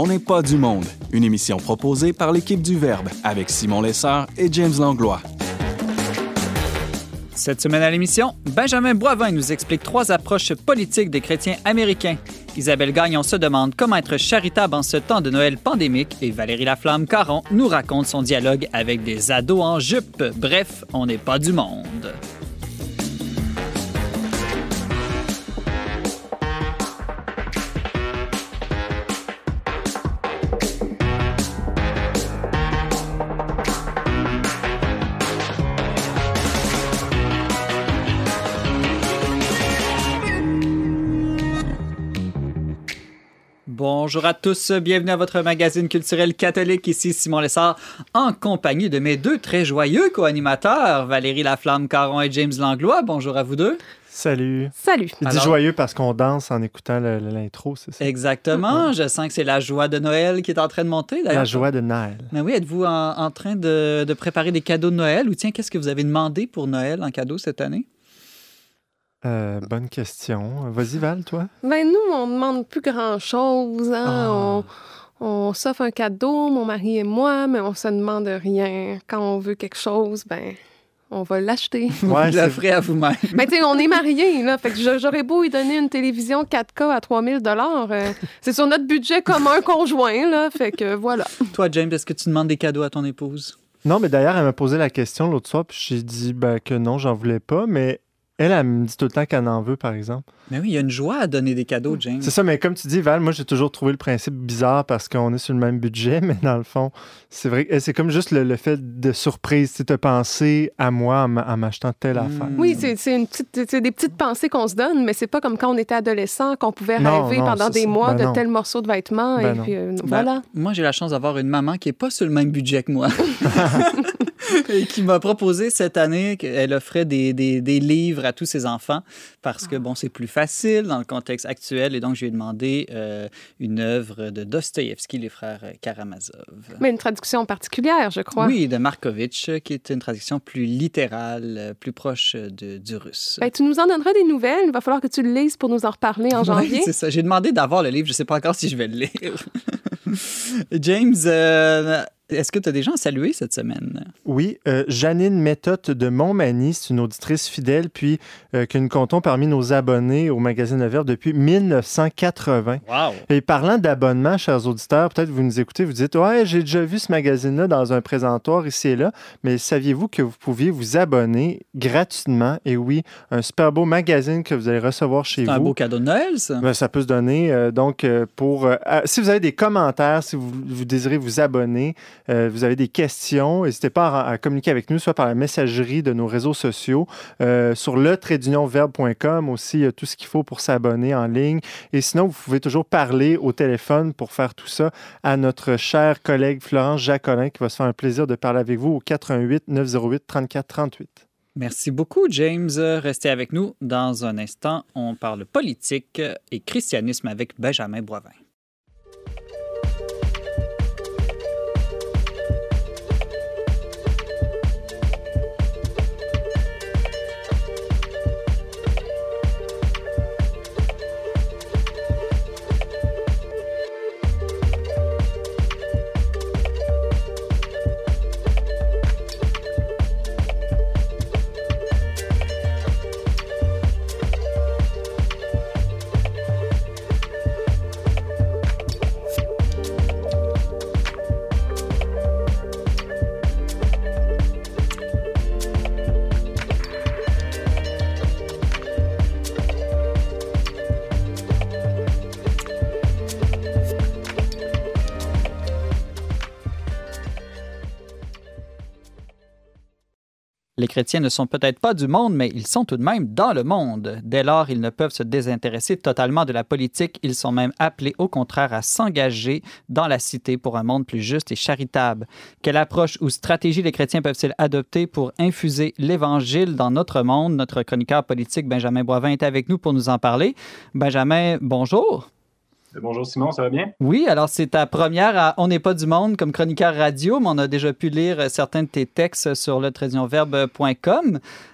On n'est pas du monde, une émission proposée par l'équipe du Verbe avec Simon Lessard et James Langlois. Cette semaine à l'émission, Benjamin Boivin nous explique trois approches politiques des chrétiens américains. Isabelle Gagnon se demande comment être charitable en ce temps de Noël pandémique et Valérie Laflamme-Caron nous raconte son dialogue avec des ados en jupe. Bref, on n'est pas du monde. Bonjour à tous, bienvenue à votre magazine culturel catholique. Ici Simon Lessard, en compagnie de mes deux très joyeux co-animateurs, Valérie Laflamme-Caron et James Langlois. Bonjour à vous deux. Salut. Salut. Il dit joyeux parce qu'on danse en écoutant l'intro, c'est ça? Exactement. Je sens que c'est la joie de Noël qui est en train de monter. La joie de Noël. Mais oui, êtes-vous en, train de, de, préparer des cadeaux de Noël? Ou tiens, qu'est-ce que vous avez demandé pour Noël en cadeau cette année? Euh, bonne question. Vas-y, Val, toi? Ben, nous, on demande plus grand-chose. Hein? Ah. On, on s'offre un cadeau, mon mari et moi, mais on se demande rien. Quand on veut quelque chose, ben, on va l'acheter. Ouais, vous l'offrez à vous-même. Mais tu sais, on est mariés, là. Fait que j'aurais beau lui donner une télévision 4K à 3000 dollars. Euh, c'est sur notre budget commun conjoint, là. Fait que voilà. Toi, James, est-ce que tu demandes des cadeaux à ton épouse? Non, mais d'ailleurs, elle m'a posé la question l'autre soir, puis j'ai dit ben, que non, j'en voulais pas, mais elle, elle me dit tout le temps qu'elle en veut, par exemple. Mais oui, il y a une joie à donner des cadeaux, James. C'est ça, mais comme tu dis, Val, moi, j'ai toujours trouvé le principe bizarre parce qu'on est sur le même budget, mais dans le fond, c'est vrai, c'est comme juste le, fait de surprise, tu te penser à moi en m'achetant telle Hmm. affaire. Oui, c'est une petite, des petites pensées qu'on se donne, mais c'est pas comme quand on était adolescent, qu'on pouvait Non, rêver non, pendant des ça. mois Ben de non. tel morceau de vêtements. Ben et puis, euh, Ben, voilà. moi, j'ai la chance d'avoir une maman qui n'est pas sur le même budget que moi. et qui m'a proposé cette année qu'elle offrait des, des, des livres à tous ses enfants parce que, bon, c'est plus facile dans le contexte actuel. Et donc, je lui ai demandé euh, une œuvre de Dostoïevski, les frères Karamazov. Mais une traduction particulière, je crois. Oui, de Markovitch, qui est une traduction plus littérale, plus proche de, du russe. Ben, tu nous en donneras des nouvelles. Il va falloir que tu le lises pour nous en reparler en janvier. Oui, c'est ça. J'ai demandé d'avoir le livre. Je ne sais pas encore si je vais le lire. James, euh, est-ce que tu as des gens à saluer cette semaine? Oui, euh, Janine Méthode de Montmagny, c'est une auditrice fidèle, puis euh, que nous comptons parmi nos abonnés au magazine Le Verbe depuis 1980. Wow! Et parlant d'abonnement, chers auditeurs, peut-être vous nous écoutez, vous dites Ouais, j'ai déjà vu ce magazine-là dans un présentoir ici et là, mais saviez-vous que vous pouviez vous abonner gratuitement? Et oui, un super beau magazine que vous allez recevoir chez C'est vous. un beau cadeau de Noël, ça. Ben, ça peut se donner. euh, donc, euh, pour si vous avez des commentaires, si vous, vous désirez vous abonner, euh, vous avez des questions, n'hésitez pas à, communiquer avec nous, soit par la messagerie de nos réseaux sociaux, euh, sur le verbe.com aussi, tout ce qu'il faut pour s'abonner en ligne. Et sinon, vous pouvez toujours parler au téléphone pour faire tout ça à notre cher collègue Florence Jacolin qui va se faire un plaisir de parler avec vous au 88 908 34 38. Merci beaucoup, James. Restez avec nous. Dans un instant, on parle politique et christianisme avec Benjamin Boivin. Chrétiens ne sont peut-être pas du monde, mais ils sont tout de même dans le monde. Dès lors, ils ne peuvent se désintéresser totalement de la politique. Ils sont même appelés, au contraire, à s'engager dans la cité pour un monde plus juste et charitable. Quelle approche ou stratégie les chrétiens peuvent-ils adopter pour infuser l'Évangile dans notre monde? Notre chroniqueur politique, Benjamin Boivin, est avec nous pour nous en parler. Benjamin, bonjour. Bonjour Simon, ça va bien? Oui, alors c'est ta première à On n'est pas du monde comme chroniqueur radio, mais on a déjà pu lire certains de tes textes sur le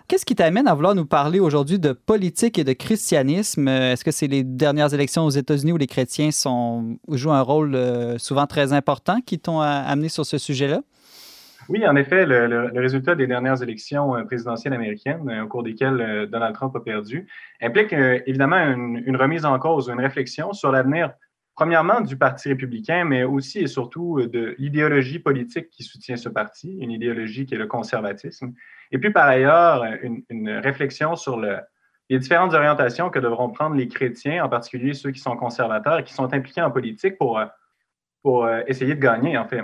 Qu'est-ce qui t'amène à vouloir nous parler aujourd'hui de politique et de christianisme? Est-ce que c'est les dernières élections aux États-Unis où les chrétiens jouent un rôle euh, souvent très important qui t'ont amené sur ce sujet-là? Oui, en effet, le, résultat des dernières élections euh, présidentielles américaines, euh, au cours desquelles euh, Donald Trump a perdu, implique évidemment une, remise en cause, une réflexion sur l'avenir, premièrement, du Parti républicain, mais aussi et surtout de l'idéologie politique qui soutient ce parti, une idéologie qui est le conservatisme. Et puis, par ailleurs, une, réflexion sur les différentes orientations que devront prendre les chrétiens, en particulier ceux qui sont conservateurs et qui sont impliqués en politique pour, pour essayer de gagner, en fait.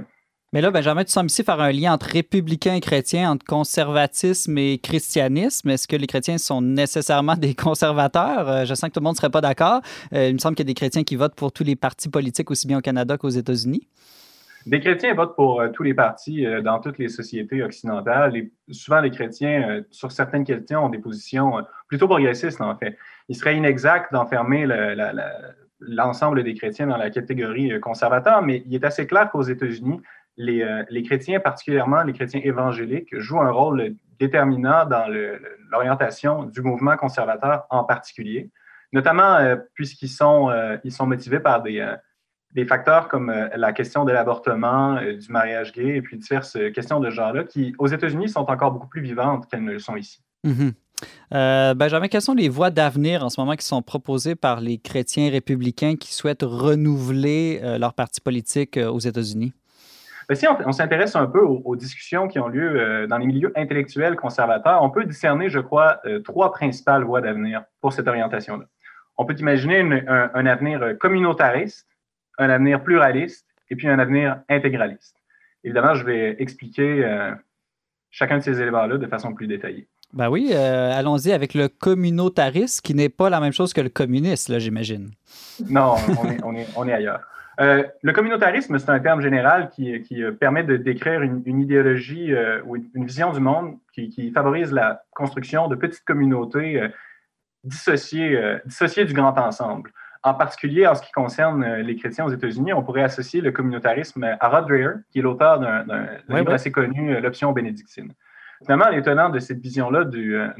Mais là, Benjamin, tu sembles ici faire un lien entre républicains et chrétiens, entre conservatisme et christianisme. Est-ce que les chrétiens sont nécessairement des conservateurs? Euh, je sens que tout le monde ne serait pas d'accord. Euh, il me semble qu'il y a des chrétiens qui votent pour tous les partis politiques, aussi bien au Canada qu'aux États-Unis. Des chrétiens votent pour euh, tous les partis dans toutes les sociétés occidentales. Souvent, les chrétiens, sur certaines questions, ont des positions plutôt progressistes, en fait. Il serait inexact d'enfermer l'ensemble des chrétiens dans la catégorie conservateur, mais il est assez clair qu'aux États-Unis, euh, les, chrétiens, particulièrement les chrétiens évangéliques, jouent un rôle déterminant dans l'orientation du mouvement conservateur en particulier, notamment euh, puisqu'ils sont, euh, sont motivés par des, facteurs comme la question de l'avortement, du mariage gay et puis diverses questions de genre-là qui, aux États-Unis, sont encore beaucoup plus vivantes qu'elles ne le sont ici. Mm-hmm. Benjamin, quelles sont les voies d'avenir en ce moment qui sont proposées par les chrétiens républicains qui souhaitent renouveler leur parti politique aux États-Unis? Ben, si on, s'intéresse un peu aux, discussions qui ont lieu euh, dans les milieux intellectuels conservateurs, on peut discerner, je crois, euh, trois principales voies d'avenir pour cette orientation-là. On peut imaginer un, avenir communautariste, un avenir pluraliste et puis un avenir intégraliste. Évidemment, je vais expliquer euh, chacun de ces éléments-là de façon plus détaillée. Ben oui, allons-y avec le communautariste, qui n'est pas la même chose que le communiste, là, j'imagine. Non, on est, on est ailleurs. Euh, le communautarisme, c'est un terme général qui, euh, permet de décrire une, idéologie euh, ou une vision du monde qui, favorise la construction de petites communautés dissociées, dissociées, du grand ensemble. En particulier, en ce qui concerne les chrétiens aux États-Unis, on pourrait associer le communautarisme à Rod Dreher, qui est l'auteur d'un livre assez connu, L'option bénédictine. Finalement, l'étonnant de cette vision-là de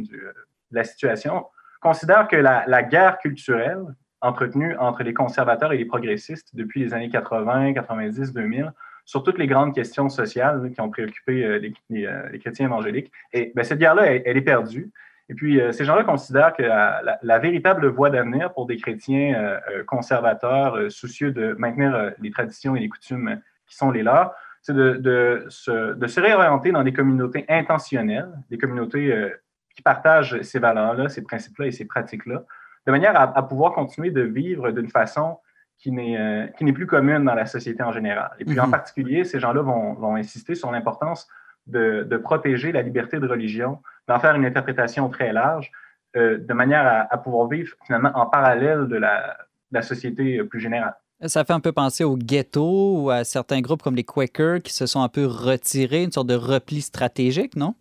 la situation considère que la guerre culturelle entretenu entre les conservateurs et les progressistes depuis les années 80, 90, 2000 sur toutes les grandes questions sociales qui ont préoccupé euh, euh, les, chrétiens évangéliques. Et ben, cette guerre-là, elle, est perdue. Et puis, euh, ces gens-là considèrent que la, véritable voie d'avenir pour des chrétiens conservateurs, soucieux de maintenir les traditions et les coutumes qui sont les leurs, c'est de, se, réorienter dans des communautés intentionnelles, des communautés qui partagent ces valeurs-là, ces principes-là et ces pratiques-là, de manière à, pouvoir continuer de vivre d'une façon qui n'est euh, n'est plus commune dans la société en général. Et puis en mhm. particulier, ces gens-là vont, vont, insister sur l'importance de, de, protéger la liberté de religion, d'en faire une interprétation très large, euh, de manière à, pouvoir vivre finalement en parallèle de la, la société plus générale. Ça fait un peu penser au ghetto ou à certains groupes comme les Quakers qui se sont un peu retirés, une sorte de repli stratégique, non?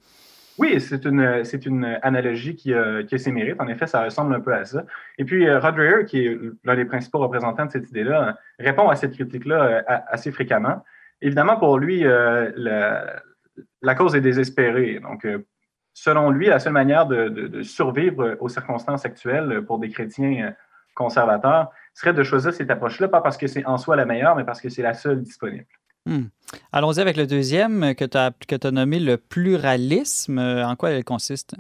Oui, c'est une, c'est une analogie qui, euh, qui, a ses mérites. En effet, ça ressemble un peu à ça. Et puis, euh, Rod qui est l'un des principaux représentants de cette idée-là, répond à cette critique-là euh, assez fréquemment. Évidemment, pour lui, la, la, cause est désespérée. Donc, selon lui, la seule manière de, survivre aux circonstances actuelles pour des chrétiens conservateurs serait de choisir cette approche-là, pas parce que c'est en soi la meilleure, mais parce que c'est la seule disponible. Hmm. Allons-y avec le deuxième que tu as, as nommé le pluralisme. En quoi elle consiste?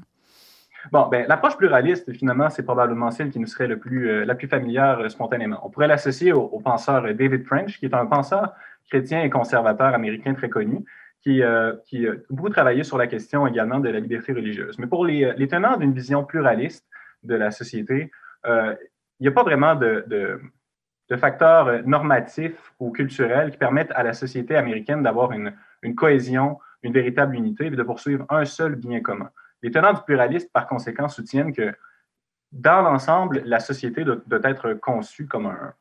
Bon, ben, l'approche pluraliste, finalement, c'est probablement celle qui nous serait le plus, euh, la plus familière euh, spontanément. On pourrait l'associer au, penseur David French, qui est un penseur chrétien et conservateur américain très connu, qui, euh, qui a beaucoup travaillé sur la question également de la liberté religieuse. Mais pour les, tenants d'une vision pluraliste de la société, il n'y a pas vraiment de facteurs euh, normatifs ou culturels qui permettent à la société américaine d'avoir une, cohésion, une véritable unité et de poursuivre un seul bien commun. Les tenants du pluralisme, par conséquent, soutiennent que dans l'ensemble, la société doit, être conçue comme un,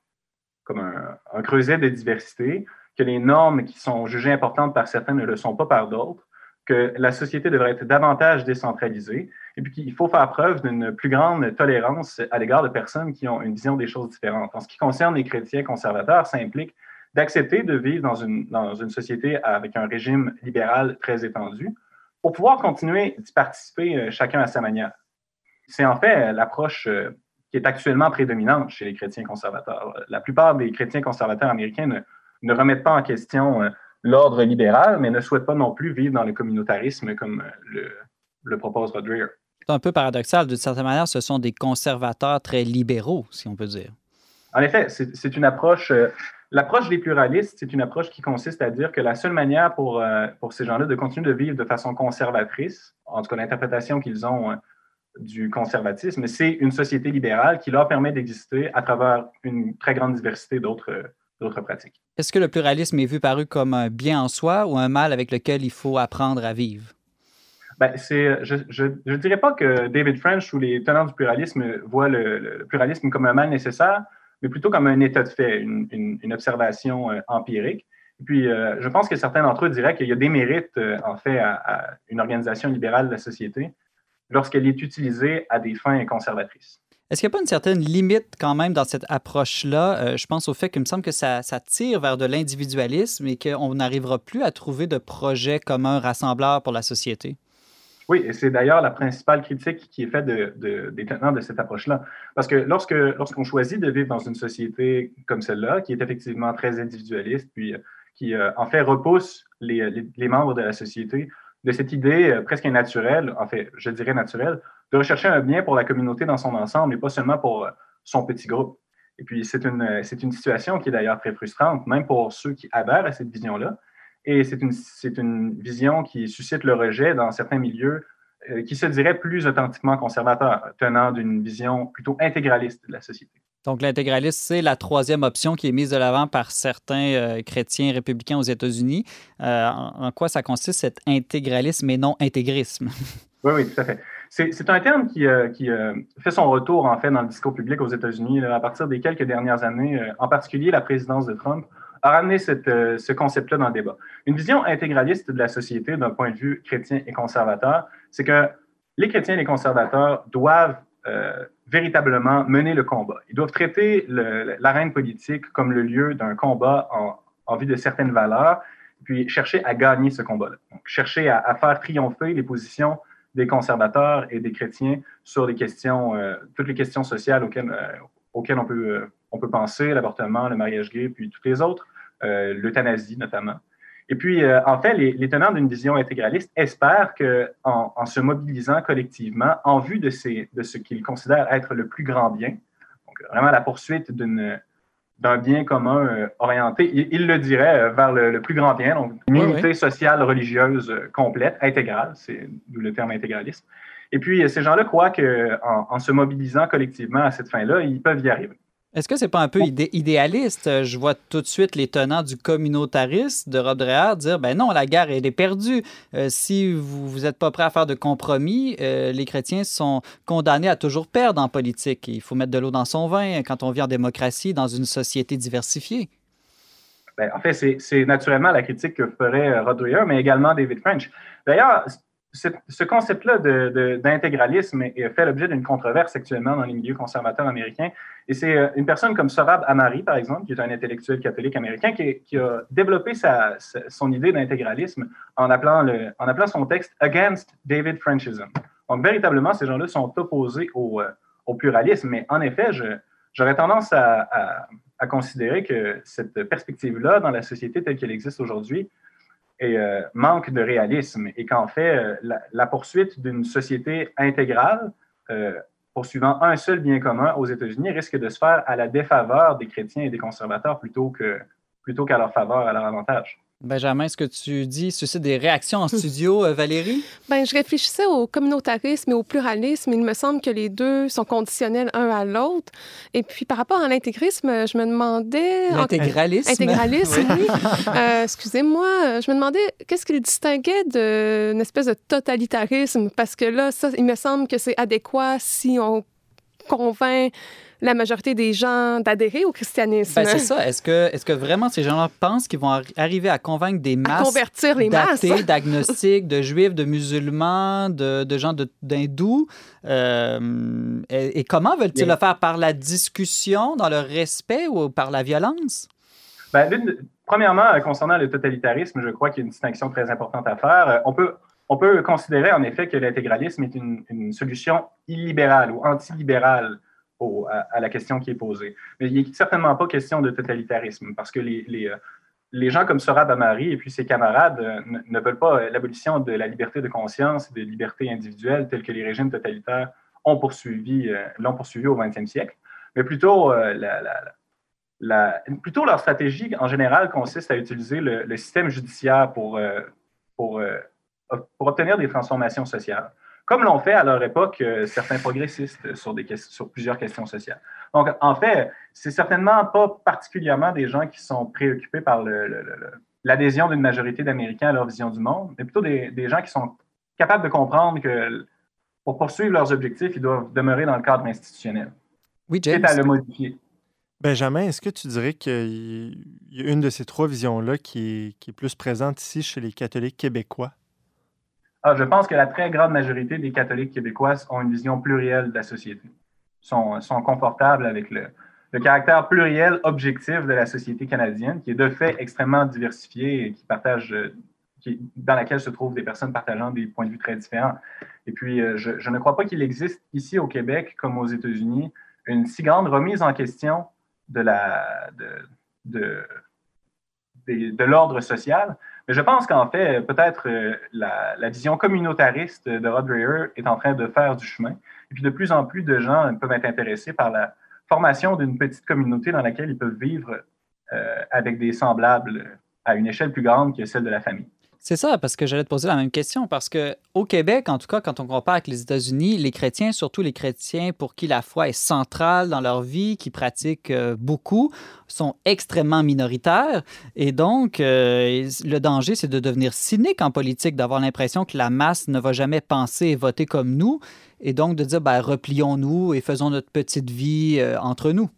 un, creuset de diversité, que les normes qui sont jugées importantes par certains ne le sont pas par d'autres, que la société devrait être davantage décentralisée et puis qu'il faut faire preuve d'une plus grande tolérance à l'égard de personnes qui ont une vision des choses différentes. En ce qui concerne les chrétiens conservateurs, ça implique d'accepter de vivre dans une, société avec un régime libéral très étendu pour pouvoir continuer d'y participer euh, chacun à sa manière. C'est en fait l'approche euh, qui est actuellement prédominante chez les chrétiens conservateurs. La plupart des chrétiens conservateurs américains ne, remettent pas en question euh, l'ordre libéral, mais ne souhaitent pas non plus vivre dans le communautarisme comme le, le propose Rod Dreher. C'est un peu paradoxal. D'une certaine manière, ce sont des conservateurs très libéraux, si on peut dire. En effet, c'est une approche. Euh, l'approche des pluralistes, c'est une approche qui consiste à dire que la seule manière pour, euh, pour ces gens-là de continuer de vivre de façon conservatrice, en tout cas l'interprétation qu'ils ont du conservatisme, c'est une société libérale qui leur permet d'exister à travers une très grande diversité d'autres d'autres pratiques. Est-ce que le pluralisme est vu paru comme un bien en soi ou un mal avec lequel il faut apprendre à vivre? Ben, c'est, je ne dirais pas que David French ou les tenants du pluralisme voient le, pluralisme comme un mal nécessaire, mais plutôt comme un état de fait, une, une, observation euh, empirique. Et puis, euh, je pense que certains d'entre eux diraient qu'il y a des mérites, euh, en fait, à, une organisation libérale de la société lorsqu'elle est utilisée à des fins conservatrices. Est-ce qu'il n'y a pas une certaine limite quand même dans cette approche-là? Je pense au fait qu'il me semble que ça, ça tire vers de l'individualisme et qu'on n'arrivera plus à trouver de projet commun rassembleur pour la société. Oui, et c'est d'ailleurs la principale critique qui est faite de, de, des tenants de cette approche-là. Parce que lorsque, lorsqu'on choisit de vivre dans une société comme celle-là, qui est effectivement très individualiste, puis euh, qui euh, en fait repousse les, les, membres de la société de cette idée presque naturelle, en fait, je dirais naturelle, de rechercher un bien pour la communauté dans son ensemble et pas seulement pour euh, son petit groupe. Et puis, c'est une, euh, c'est une situation qui est d'ailleurs très frustrante, même pour ceux qui adhèrent à cette vision-là. Et c'est une, c'est une vision qui suscite le rejet dans certains milieux euh, qui se diraient plus authentiquement conservateurs, tenant d'une vision plutôt intégraliste de la société. Donc, l'intégralisme, c'est la troisième option qui est mise de l'avant par certains chrétiens républicains aux États-Unis. en, en, quoi ça consiste, cet intégralisme et non intégrisme? Oui, oui, tout à fait. C'est un terme qui, euh, qui euh, fait son retour, en fait, dans le discours public aux États-Unis à partir des quelques dernières années. Euh, en particulier, la présidence de Trump a ramené cette, ce concept-là dans le débat. Une vision intégraliste de la société d'un point de vue chrétien et conservateur, c'est que les chrétiens et les conservateurs doivent véritablement mener le combat. Ils doivent traiter l'arène politique comme le lieu d'un combat en, vue de certaines valeurs, puis chercher à gagner ce combat-là. Donc, chercher à, faire triompher les positions des conservateurs et des chrétiens sur les questions, euh, toutes les questions sociales auxquelles, euh, on, peut, euh, on peut penser, l'avortement, le mariage gay, puis toutes les autres, l'euthanasie notamment. Et puis, en fait, les, tenants d'une vision intégraliste espèrent qu'en en, se mobilisant collectivement en vue de, ces, de ce qu'ils considèrent être le plus grand bien, donc vraiment la poursuite d'un bien commun euh, orienté, il, le dirait, euh, vers le, plus grand bien, donc une unité sociale, religieuse euh, complète, intégrale, c'est le terme intégralisme. Et puis, ces gens-là croient qu'en en se mobilisant collectivement à cette fin-là, ils peuvent y arriver. Est-ce que c'est pas un peu idéaliste? Je vois tout de suite les tenants du communautarisme de Rob Dreher dire ben non, la guerre elle est perdue. Euh, si vous n'êtes pas prêt à faire de compromis, euh, les chrétiens sont condamnés à toujours perdre en politique. Il faut mettre de l'eau dans son vin quand on vit en démocratie dans une société diversifiée. Ben, en fait, c'est naturellement la critique que ferait euh, Rod Dreher, mais également David French. D'ailleurs, ce concept-là d'intégralisme fait l'objet d'une controverse actuellement dans les milieux conservateurs américains. Et c'est euh, une personne comme Sorab Amari, par exemple, qui est un intellectuel catholique américain, qui, a développé son idée d'intégralisme en, appelant son texte Against David Frenchism. Donc, véritablement, ces gens-là sont opposés au, euh, pluralisme. Mais en effet, j'aurais tendance à, considérer que cette perspective-là, dans la société telle qu'elle existe aujourd'hui, et euh, manque de réalisme et qu'en fait, euh, la, poursuite d'une société intégrale euh, poursuivant un seul bien commun aux États-Unis risque de se faire à la défaveur des chrétiens et des conservateurs plutôt que plutôt qu'à leur faveur, à leur avantage. Benjamin, ce que tu dis suscite des réactions en studio, euh, Valérie? Ben, je réfléchissais au communautarisme et au pluralisme. Il me semble que les deux sont conditionnels un à l'autre. Et puis, par rapport à l'intégrisme, je me demandais... L'intégralisme? Intégralisme, oui. Euh, excusez-moi. Je me demandais qu'est-ce qu'il distinguait d'une espèce de totalitarisme? Parce que là, ça, il me semble que c'est adéquat si on convainc la majorité des gens d'adhérer au christianisme? Ben, c'est ça. Est-ce que, est que vraiment ces gens-là pensent qu'ils vont arriver à convaincre des masses. À convertir les masses? d'agnostiques, de juifs, de musulmans, de, de gens d'hindous? Euh, et, comment veulent-ils le faire? Par la discussion, dans le respect ou par la violence? Ben, premièrement, euh, concernant le totalitarisme, je crois qu'il y a une distinction très importante à faire. Euh, on peut, on peut considérer en effet que l'intégralisme est une, solution illibérale ou antilibérale à, la question qui est posée. Mais il n'est certainement pas question de totalitarisme parce que les, les, euh, les gens comme Sorab Amari et puis ses camarades ne, veulent pas l'abolition de la liberté de conscience et de liberté individuelle telle que les régimes totalitaires ont poursuivi, l'ont poursuivi au XXe siècle, mais plutôt la, plutôt leur stratégie en général consiste à utiliser le, système judiciaire pour, euh, pour, euh, pour, obtenir des transformations sociales, comme l'ont fait à leur époque euh, certains progressistes sur, des, sur plusieurs questions sociales. Donc, en fait, c'est certainement pas particulièrement des gens qui sont préoccupés par l'adhésion d'une majorité d'Américains à leur vision du monde, mais plutôt des, des gens qui sont capables de comprendre que pour poursuivre leurs objectifs, ils doivent demeurer dans le cadre institutionnel. Oui, James. à le modifier. Benjamin, est-ce que tu dirais qu'il y a une de ces trois visions-là qui est, plus présente ici chez les catholiques québécois? Ah, je pense que la très grande majorité des catholiques québécois ont une vision plurielle de la société, sont, sont confortables avec le, caractère pluriel, objectif de la société canadienne, qui est de fait extrêmement diversifiée et qui partage, qui, dans laquelle se trouvent des personnes partageant des points de vue très différents. Et puis, euh, je, ne crois pas qu'il existe ici au Québec, comme aux États-Unis, une si grande remise en question de la de, de, l'ordre social. Mais je pense qu'en fait, peut-être euh, la, vision communautariste de Rod Dreher est en train de faire du chemin. Et puis de plus en plus de gens peuvent être intéressés par la formation d'une petite communauté dans laquelle ils peuvent vivre euh, avec des semblables à une échelle plus grande que celle de la famille. C'est ça, parce que j'allais te poser la même question, parce que au Québec, en tout cas, quand on compare avec les États-Unis, les chrétiens, surtout les chrétiens pour qui la foi est centrale dans leur vie, qui pratiquent euh, beaucoup, sont extrêmement minoritaires. Et donc, euh, le danger, c'est de devenir cynique en politique, d'avoir l'impression que la masse ne va jamais penser et voter comme nous, et donc de dire, ben, replions-nous et faisons notre petite vie euh, entre nous.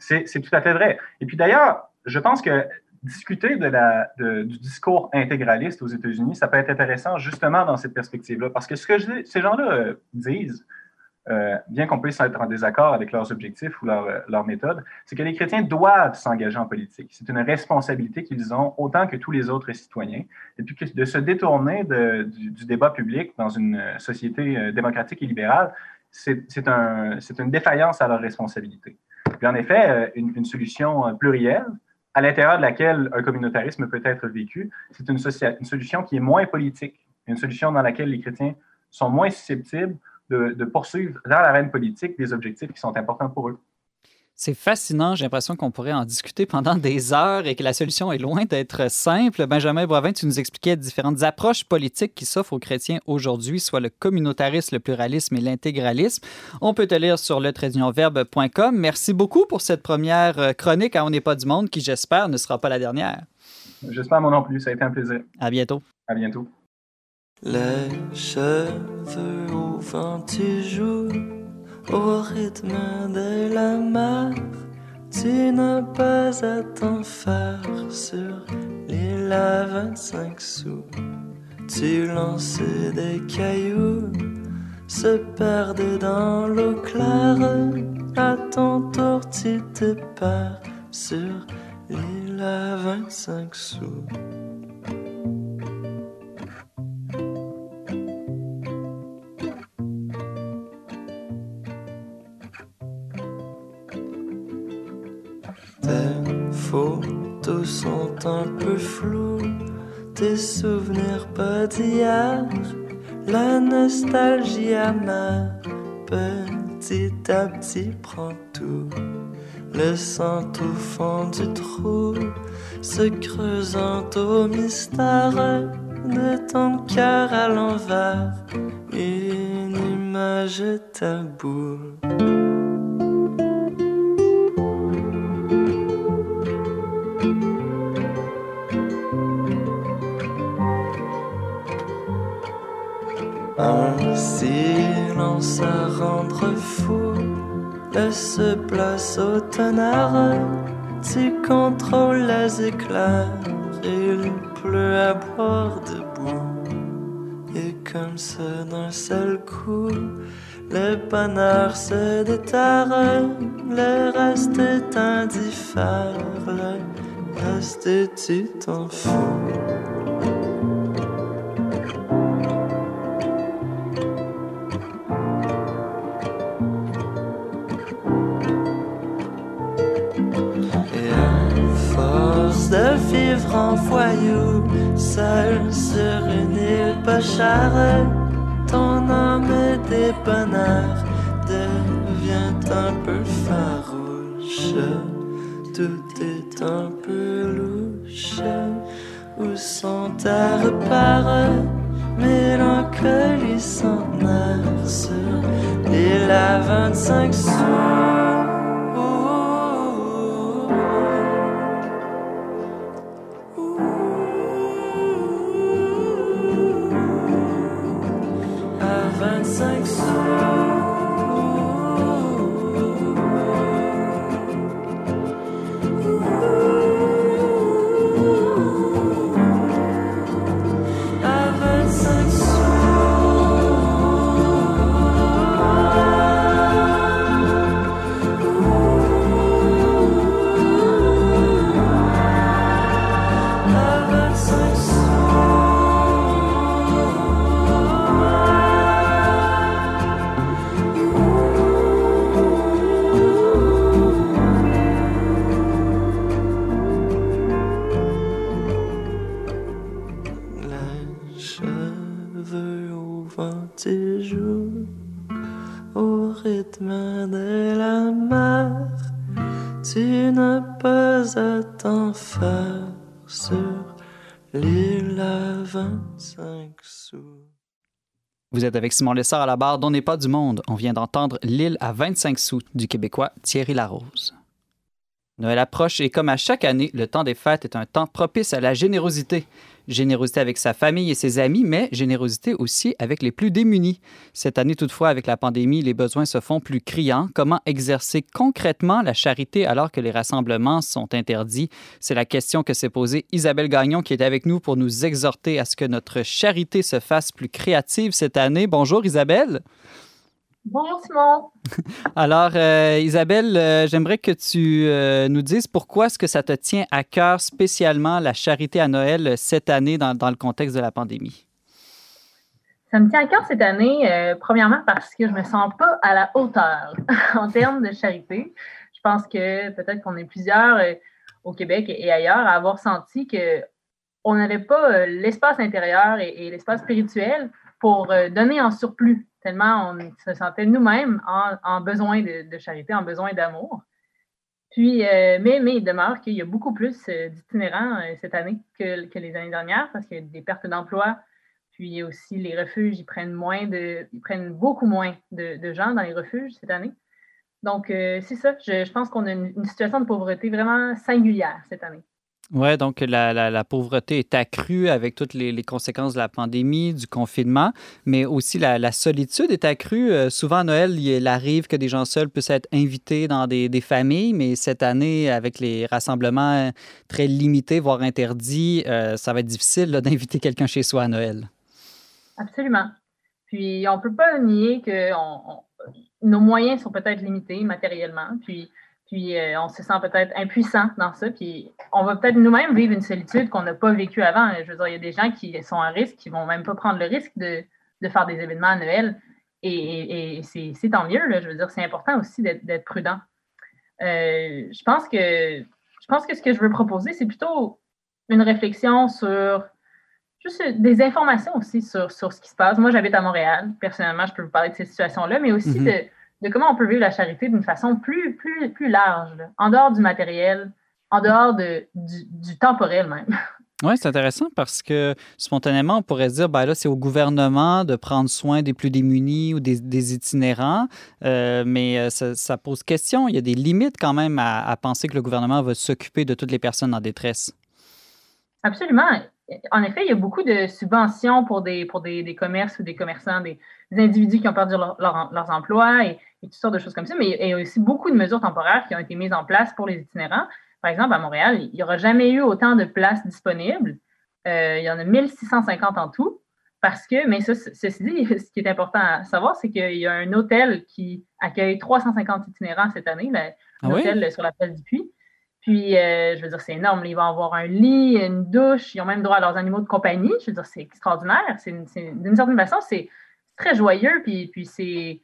C'est tout à fait vrai. Et puis d'ailleurs, je pense que discuter du discours intégraliste aux États-Unis, ça peut être intéressant justement dans cette perspective-là, parce que ce que ces gens-là euh, disent, euh, bien qu'on puisse être en désaccord avec leurs objectifs ou leurs leur euh, méthodes, c'est que les chrétiens doivent s'engager en politique. C'est une responsabilité qu'ils ont autant que tous les autres citoyens. Et puis de se détourner du, débat public dans une société démocratique et libérale, c'est un, une défaillance à leur responsabilité. Puis en effet, une solution plurielle, à l'intérieur de laquelle un communautarisme peut être vécu, c'est une, solution qui est moins politique, une solution dans laquelle les chrétiens sont moins susceptibles de, de poursuivre dans l'arène politique des objectifs qui sont importants pour eux. C'est fascinant. J'ai l'impression qu'on pourrait en discuter pendant des heures et que la solution est loin d'être simple. Benjamin Boivin, tu nous expliquais différentes approches politiques qui s'offrent aux chrétiens aujourd'hui, soit le communautarisme, le pluralisme et l'intégralisme. On peut te lire sur le Merci beaucoup pour cette première euh, chronique à On n'est pas du monde qui, j'espère, ne sera pas la dernière. J'espère moi non plus. Ça a été un plaisir. À bientôt. À bientôt. Les cheveux au vent, tu joues au rythme de la mer. Tu n'as pas à t'en faire sur l'île à 25 sous. Tu lances des cailloux, se perdent dans l'eau claire. À ton tour, tu te perds sur l'île à 25 sous. Photos sont un peu floues, tes souvenirs pas d'hier, la nostalgie amère, petit à petit prend tout. Le sang au fond du trou, se creusant au mystère de ton cœur à l'envers, une image taboue. Lance à rendre fou. Laisse place au tonnerre, tu contrôles les éclairs, il pleut à boire debout. Et comme ça d'un seul coup, le bonheur se déterre, le reste est indiffère, le reste tu t'en fous. Seul sur une île pas chère. Ton âme des bonheurs devient un peu farouche. Tout est un peu louche. Où sont tes repères? Mélancolie s'en sur l'île à 25 sous. Vous êtes avec Simon Lessard à la barre d'On n'est pas du monde. On vient d'entendre L'île à 25 sous du Québécois Thierry Larose. Noël approche et comme à chaque année, le temps des fêtes est un temps propice à la générosité. Générosité avec sa famille et ses amis, mais générosité aussi avec les plus démunis. Cette année toutefois, avec la pandémie, les besoins se font plus criants. Comment exercer concrètement la charité alors que les rassemblements sont interdits? C'est la question que s'est posée Isabelle Gagnon qui est avec nous pour nous exhorter à ce que notre charité se fasse plus créative cette année. Bonjour Isabelle. Bonjour Simon. Alors, euh, Isabelle, euh, j'aimerais que tu euh, nous dises pourquoi est-ce que ça te tient à cœur spécialement la charité à Noël cette année dans, le contexte de la pandémie? Ça me tient à cœur cette année, premièrement parce que je me sens pas à la hauteur en termes de charité. Je pense que peut-être qu'on est plusieurs au Québec et, ailleurs à avoir senti que on n'avait pas l'espace intérieur et l'espace spirituel pour donner en surplus tellement on se sentait nous-mêmes en, besoin de, charité, en besoin d'amour. Puis, euh, mais, mais il demeure qu'il y a beaucoup plus euh, d'itinérants euh, cette année que, les années dernières parce qu'il y a des pertes d'emploi. Puis aussi, les refuges, ils prennent beaucoup moins de, gens dans les refuges cette année. Donc, c'est ça. Je, pense qu'on a une situation de pauvreté vraiment singulière cette année. Oui, donc la, pauvreté est accrue avec toutes les, conséquences de la pandémie, du confinement, mais aussi la, solitude est accrue. Euh, souvent à Noël, il arrive que des gens seuls puissent être invités dans des, familles, mais cette année, avec les rassemblements très limités, voire interdits, euh, ça va être difficile d'inviter quelqu'un chez soi à Noël. Absolument. Puis on ne peut pas nier que nos moyens sont peut-être limités matériellement. Puis puis euh, on se sent peut-être impuissant dans ça. Puis on va peut-être nous-mêmes vivre une solitude qu'on n'a pas vécue avant. Je veux dire, il y a des gens qui sont à risque, qui ne vont même pas prendre le risque de, faire des événements à Noël. Et, c'est tant mieux. Je veux dire, c'est important aussi d'être prudent. Euh, je pense que je pense que ce que je veux proposer, c'est plutôt une réflexion sur juste des informations aussi sur, ce qui se passe. Moi, j'habite à Montréal. Personnellement, je peux vous parler de ces situations-là, mais aussi mm-hmm. de de comment on peut vivre la charité d'une façon plus, plus, plus large, en dehors du matériel, en dehors de, du, temporel même. Oui, c'est intéressant parce que spontanément, on pourrait se dire, ben là, c'est au gouvernement de prendre soin des plus démunis ou des, itinérants, euh, mais euh, ça, pose question. Il y a des limites quand même à, penser que le gouvernement va s'occuper de toutes les personnes en détresse. Absolument. En effet, il y a beaucoup de subventions pour des, pour des, commerces ou des commerçants, des, individus qui ont perdu leurs emplois et, toutes sortes de choses comme ça, mais il y a aussi beaucoup de mesures temporaires qui ont été mises en place pour les itinérants. Par exemple, à Montréal, il n'y aura jamais eu autant de places disponibles. Euh, il y en a 1650 en tout. Parce que, mais ça, ceci dit, ce qui est important à savoir, c'est qu'il y a un hôtel qui accueille 350 itinérants cette année, ah hôtel sur la place du Puy. Puis, euh, je veux dire, c'est énorme. Ils vont avoir un lit, une douche. Ils ont même droit à leurs animaux de compagnie. Je veux dire, c'est extraordinaire. d'une certaine façon, c'est très joyeux. Puis, puis c'est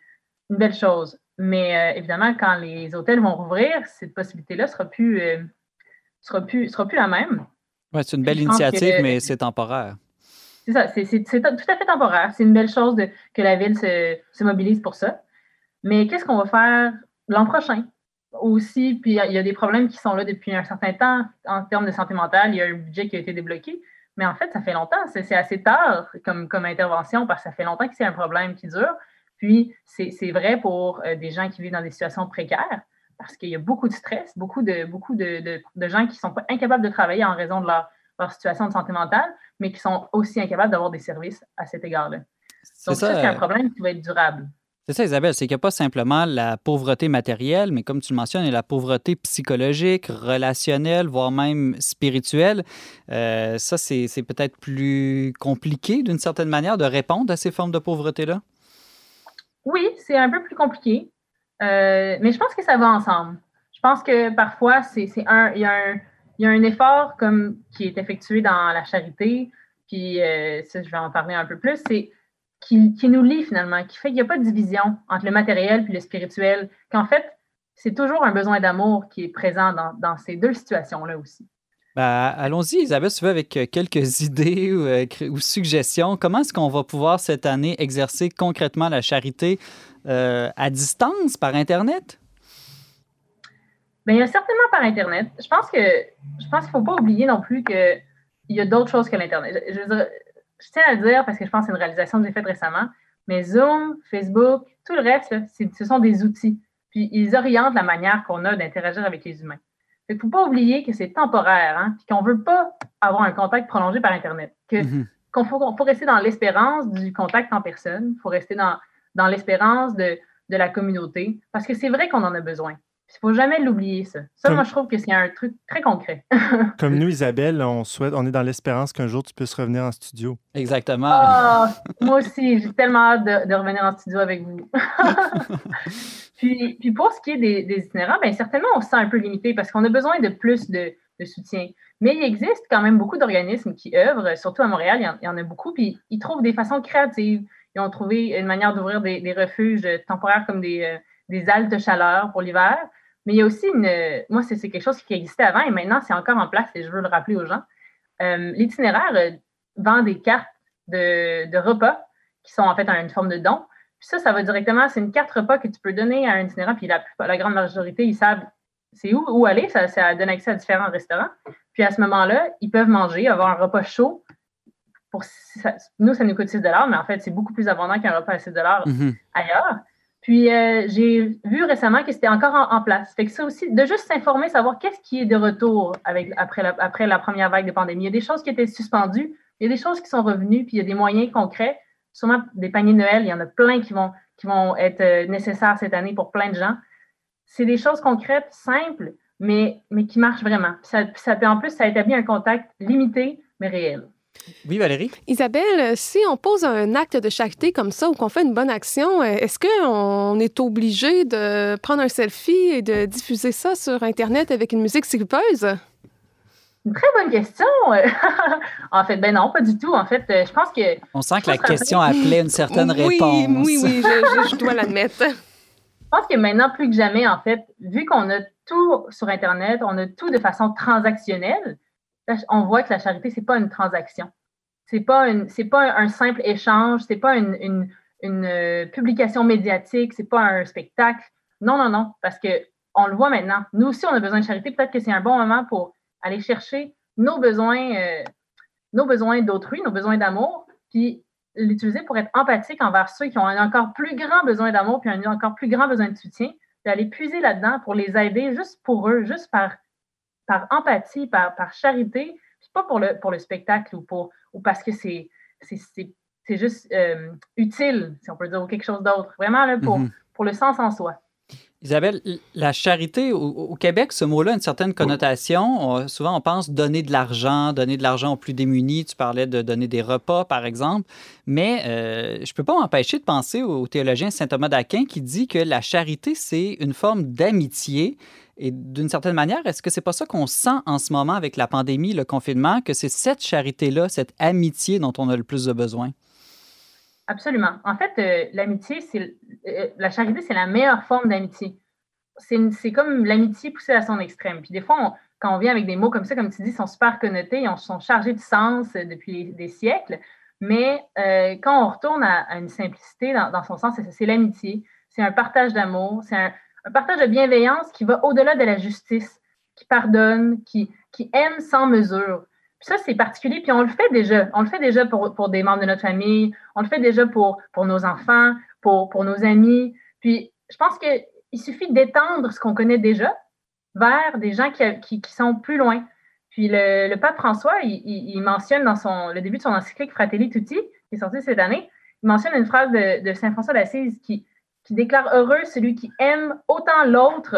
une belle chose. Mais euh, évidemment, quand les hôtels vont rouvrir, cette possibilité-là ne sera, plus, euh, sera, plus, sera plus la même. Ouais, c'est une belle initiative, mais c'est temporaire. C'est ça, c'est tout à fait temporaire. C'est une belle chose de, que la ville se, se mobilise pour ça. Mais qu'est-ce qu'on va faire l'an prochain? Aussi, puis il y, a des problèmes qui sont là depuis un certain temps en termes de santé mentale. Il y a un budget qui a été débloqué. Mais en fait, ça fait longtemps. C'est assez tard comme, comme intervention parce que ça fait longtemps que c'est un problème qui dure. Puis, c'est vrai pour euh, des gens qui vivent dans des situations précaires parce qu'il y a beaucoup de stress, beaucoup de, beaucoup de, de, gens qui sont incapables de travailler en raison de leur, leur, situation de santé mentale, mais qui sont aussi incapables d'avoir des services à cet égard-là. Donc, ça, c'est un euh, problème qui va être durable. C'est ça, Isabelle, c'est qu'il n'y a pas simplement la pauvreté matérielle, mais comme tu le mentionnes, il y a la pauvreté psychologique, relationnelle, voire même spirituelle. Euh, ça, c'est peut-être plus compliqué d'une certaine manière de répondre à ces formes de pauvreté-là? Oui, c'est un peu plus compliqué, euh, mais je pense que ça va ensemble. Je pense que parfois, c'est un, il y, a un, y a un effort comme, qui est effectué dans la charité, puis euh, ça, je vais en parler un peu plus, qui, nous lie finalement, qui fait qu'il n'y a pas de division entre le matériel et le spirituel, qu'en fait, c'est toujours un besoin d'amour qui est présent dans, ces deux situations-là aussi. Ben, allons-y, Isabelle, si tu veux, avec euh, quelques idées ou, euh, ou suggestions. Comment est-ce qu'on va pouvoir cette année exercer concrètement la charité euh, à distance, par Internet? Bien, il y a certainement par Internet. Je pense que je pense qu'il ne faut pas oublier non plus qu'il y a d'autres choses que l'Internet. Je, veux dire, je tiens à le dire parce que je pense que c'est une réalisation que j'ai faite récemment, mais Zoom, Facebook, tout le reste, ce sont des outils. Puis ils orientent la manière qu'on a d'interagir avec les humains. Il ne faut pas oublier que c'est temporaire, hein, puis qu'on ne veut pas avoir un contact prolongé par Internet. Que, mhm. Qu'on faut, faut, rester dans l'espérance du contact en personne, il faut rester dans, dans l'espérance de, de la communauté, parce que c'est vrai qu'on en a besoin. Il ne faut jamais l'oublier, ça. Ça, moi, je trouve que c'est un truc très concret. Comme nous, Isabelle, on souhaite, on est dans l'espérance qu'un jour tu puisses revenir en studio. Exactement. Ah, moi aussi, j'ai tellement hâte de, revenir en studio avec vous. puis, puis, pour ce qui est des, des itinérants, bien, certainement, on se sent un peu limité parce qu'on a besoin de plus de, de, soutien. Mais il existe quand même beaucoup d'organismes qui œuvrent, surtout à Montréal, il y, en, a beaucoup, puis ils trouvent des façons créatives. Ils ont trouvé une manière d'ouvrir des, des, refuges temporaires comme des, euh, des haltes chaleur pour l'hiver. Mais il y a aussi une. Moi, c'est quelque chose qui existait avant et maintenant, c'est encore en place et je veux le rappeler aux gens. Euh, l'itinéraire euh, vend des cartes de, repas qui sont en fait une forme de don. Puis ça, ça va directement, c'est une carte repas que tu peux donner à un itinérant, puis la, la grande majorité, ils savent c'est où, où aller, ça, ça donne accès à différents restaurants. Puis à ce moment-là, ils peuvent manger, avoir un repas chaud. Pour, nous, ça nous coûte 6 mais en fait, c'est beaucoup plus abondant qu'un repas à 6 mm-hmm. ailleurs. Puis euh, j'ai vu récemment que c'était encore en, place. Fait que ça aussi, de juste s'informer, savoir qu'est-ce qui est de retour après, la, première vague de pandémie. Il y a des choses qui étaient suspendues, il y a des choses qui sont revenues, puis il y a des moyens concrets. Sûrement des paniers de Noël, il y en a plein qui vont, qui vont être euh, nécessaires cette année pour plein de gens. C'est des choses concrètes, simples, mais, qui marchent vraiment. ça, ça, en plus, ça établit un contact limité, mais réel. Oui, Valérie? Isabelle, si on pose un acte de charité comme ça ou qu'on fait une bonne action, est-ce qu'on est obligé de prendre un selfie et de diffuser ça sur Internet avec une musique silpeuse? Une très bonne question. en fait, ben non, pas du tout. En fait, euh, je pense que. On sent que la question appelait une certaine réponse. Oui, oui, je, je dois l'admettre. Je pense que maintenant, plus que jamais, en fait, vu qu'on a tout sur Internet, on a tout de façon transactionnelle, on voit que la charité, ce n'est pas une transaction. Ce n'est pas, pas un simple échange, ce n'est pas une, euh, publication médiatique, ce n'est pas un spectacle. Non, non, non, parce qu'on le voit maintenant. Nous aussi, on a besoin de charité. Peut-être que c'est un bon moment pour aller chercher nos besoins, euh, nos besoins d'autrui, nos besoins d'amour, puis l'utiliser pour être empathique envers ceux qui ont un encore plus grand besoin d'amour, puis un encore plus grand besoin de soutien, d'aller puiser là-dedans pour les aider juste pour eux, juste par par empathie, par, charité, pas pour le, pour le spectacle ou, pour, ou parce que c'est juste euh, utile, si on peut dire, ou quelque chose d'autre. Vraiment là, pour, mm-hmm. pour le sens en soi. Isabelle, la charité, au, Québec, ce mot-là a une certaine connotation. souvent, on pense donner de l'argent, donner de l'argent aux plus démunis. Tu parlais de donner des repas, par exemple. Mais euh, je ne peux pas m'empêcher de penser au théologien saint Thomas d'Aquin qui dit que la charité, c'est une forme d'amitié. Et d'une certaine manière, est-ce que c'est pas ça qu'on sent en ce moment avec la pandémie, le confinement, que c'est cette charité-là, cette amitié dont on a le plus de besoin? Absolument. En fait, euh, l'amitié, c'est euh, la charité, c'est la meilleure forme d'amitié. C'est comme l'amitié poussée à son extrême. Puis des fois, quand on vient avec des mots comme ça, comme tu dis, sont super connotés, ils sont chargés de sens euh, depuis des siècles. Mais quand on retourne à, une simplicité dans, son sens, c'est l'amitié. C'est un partage d'amour, c'est un, partage de bienveillance qui va au-delà de la justice, qui pardonne, qui, qui aime sans mesure ça, c'est particulier, puis on le fait déjà. On le fait déjà pour, pour, des membres de notre famille, on le fait déjà pour, pour nos enfants, pour, pour nos amis. Puis je pense qu'il suffit d'étendre ce qu'on connaît déjà vers des gens qui, qui, sont plus loin. Puis le, pape François, il, mentionne dans son, le début de son encyclique Fratelli Tutti, qui est sorti cette année, il mentionne une phrase de Saint François d'Assise qui, qui déclare heureux celui qui aime autant l'autre,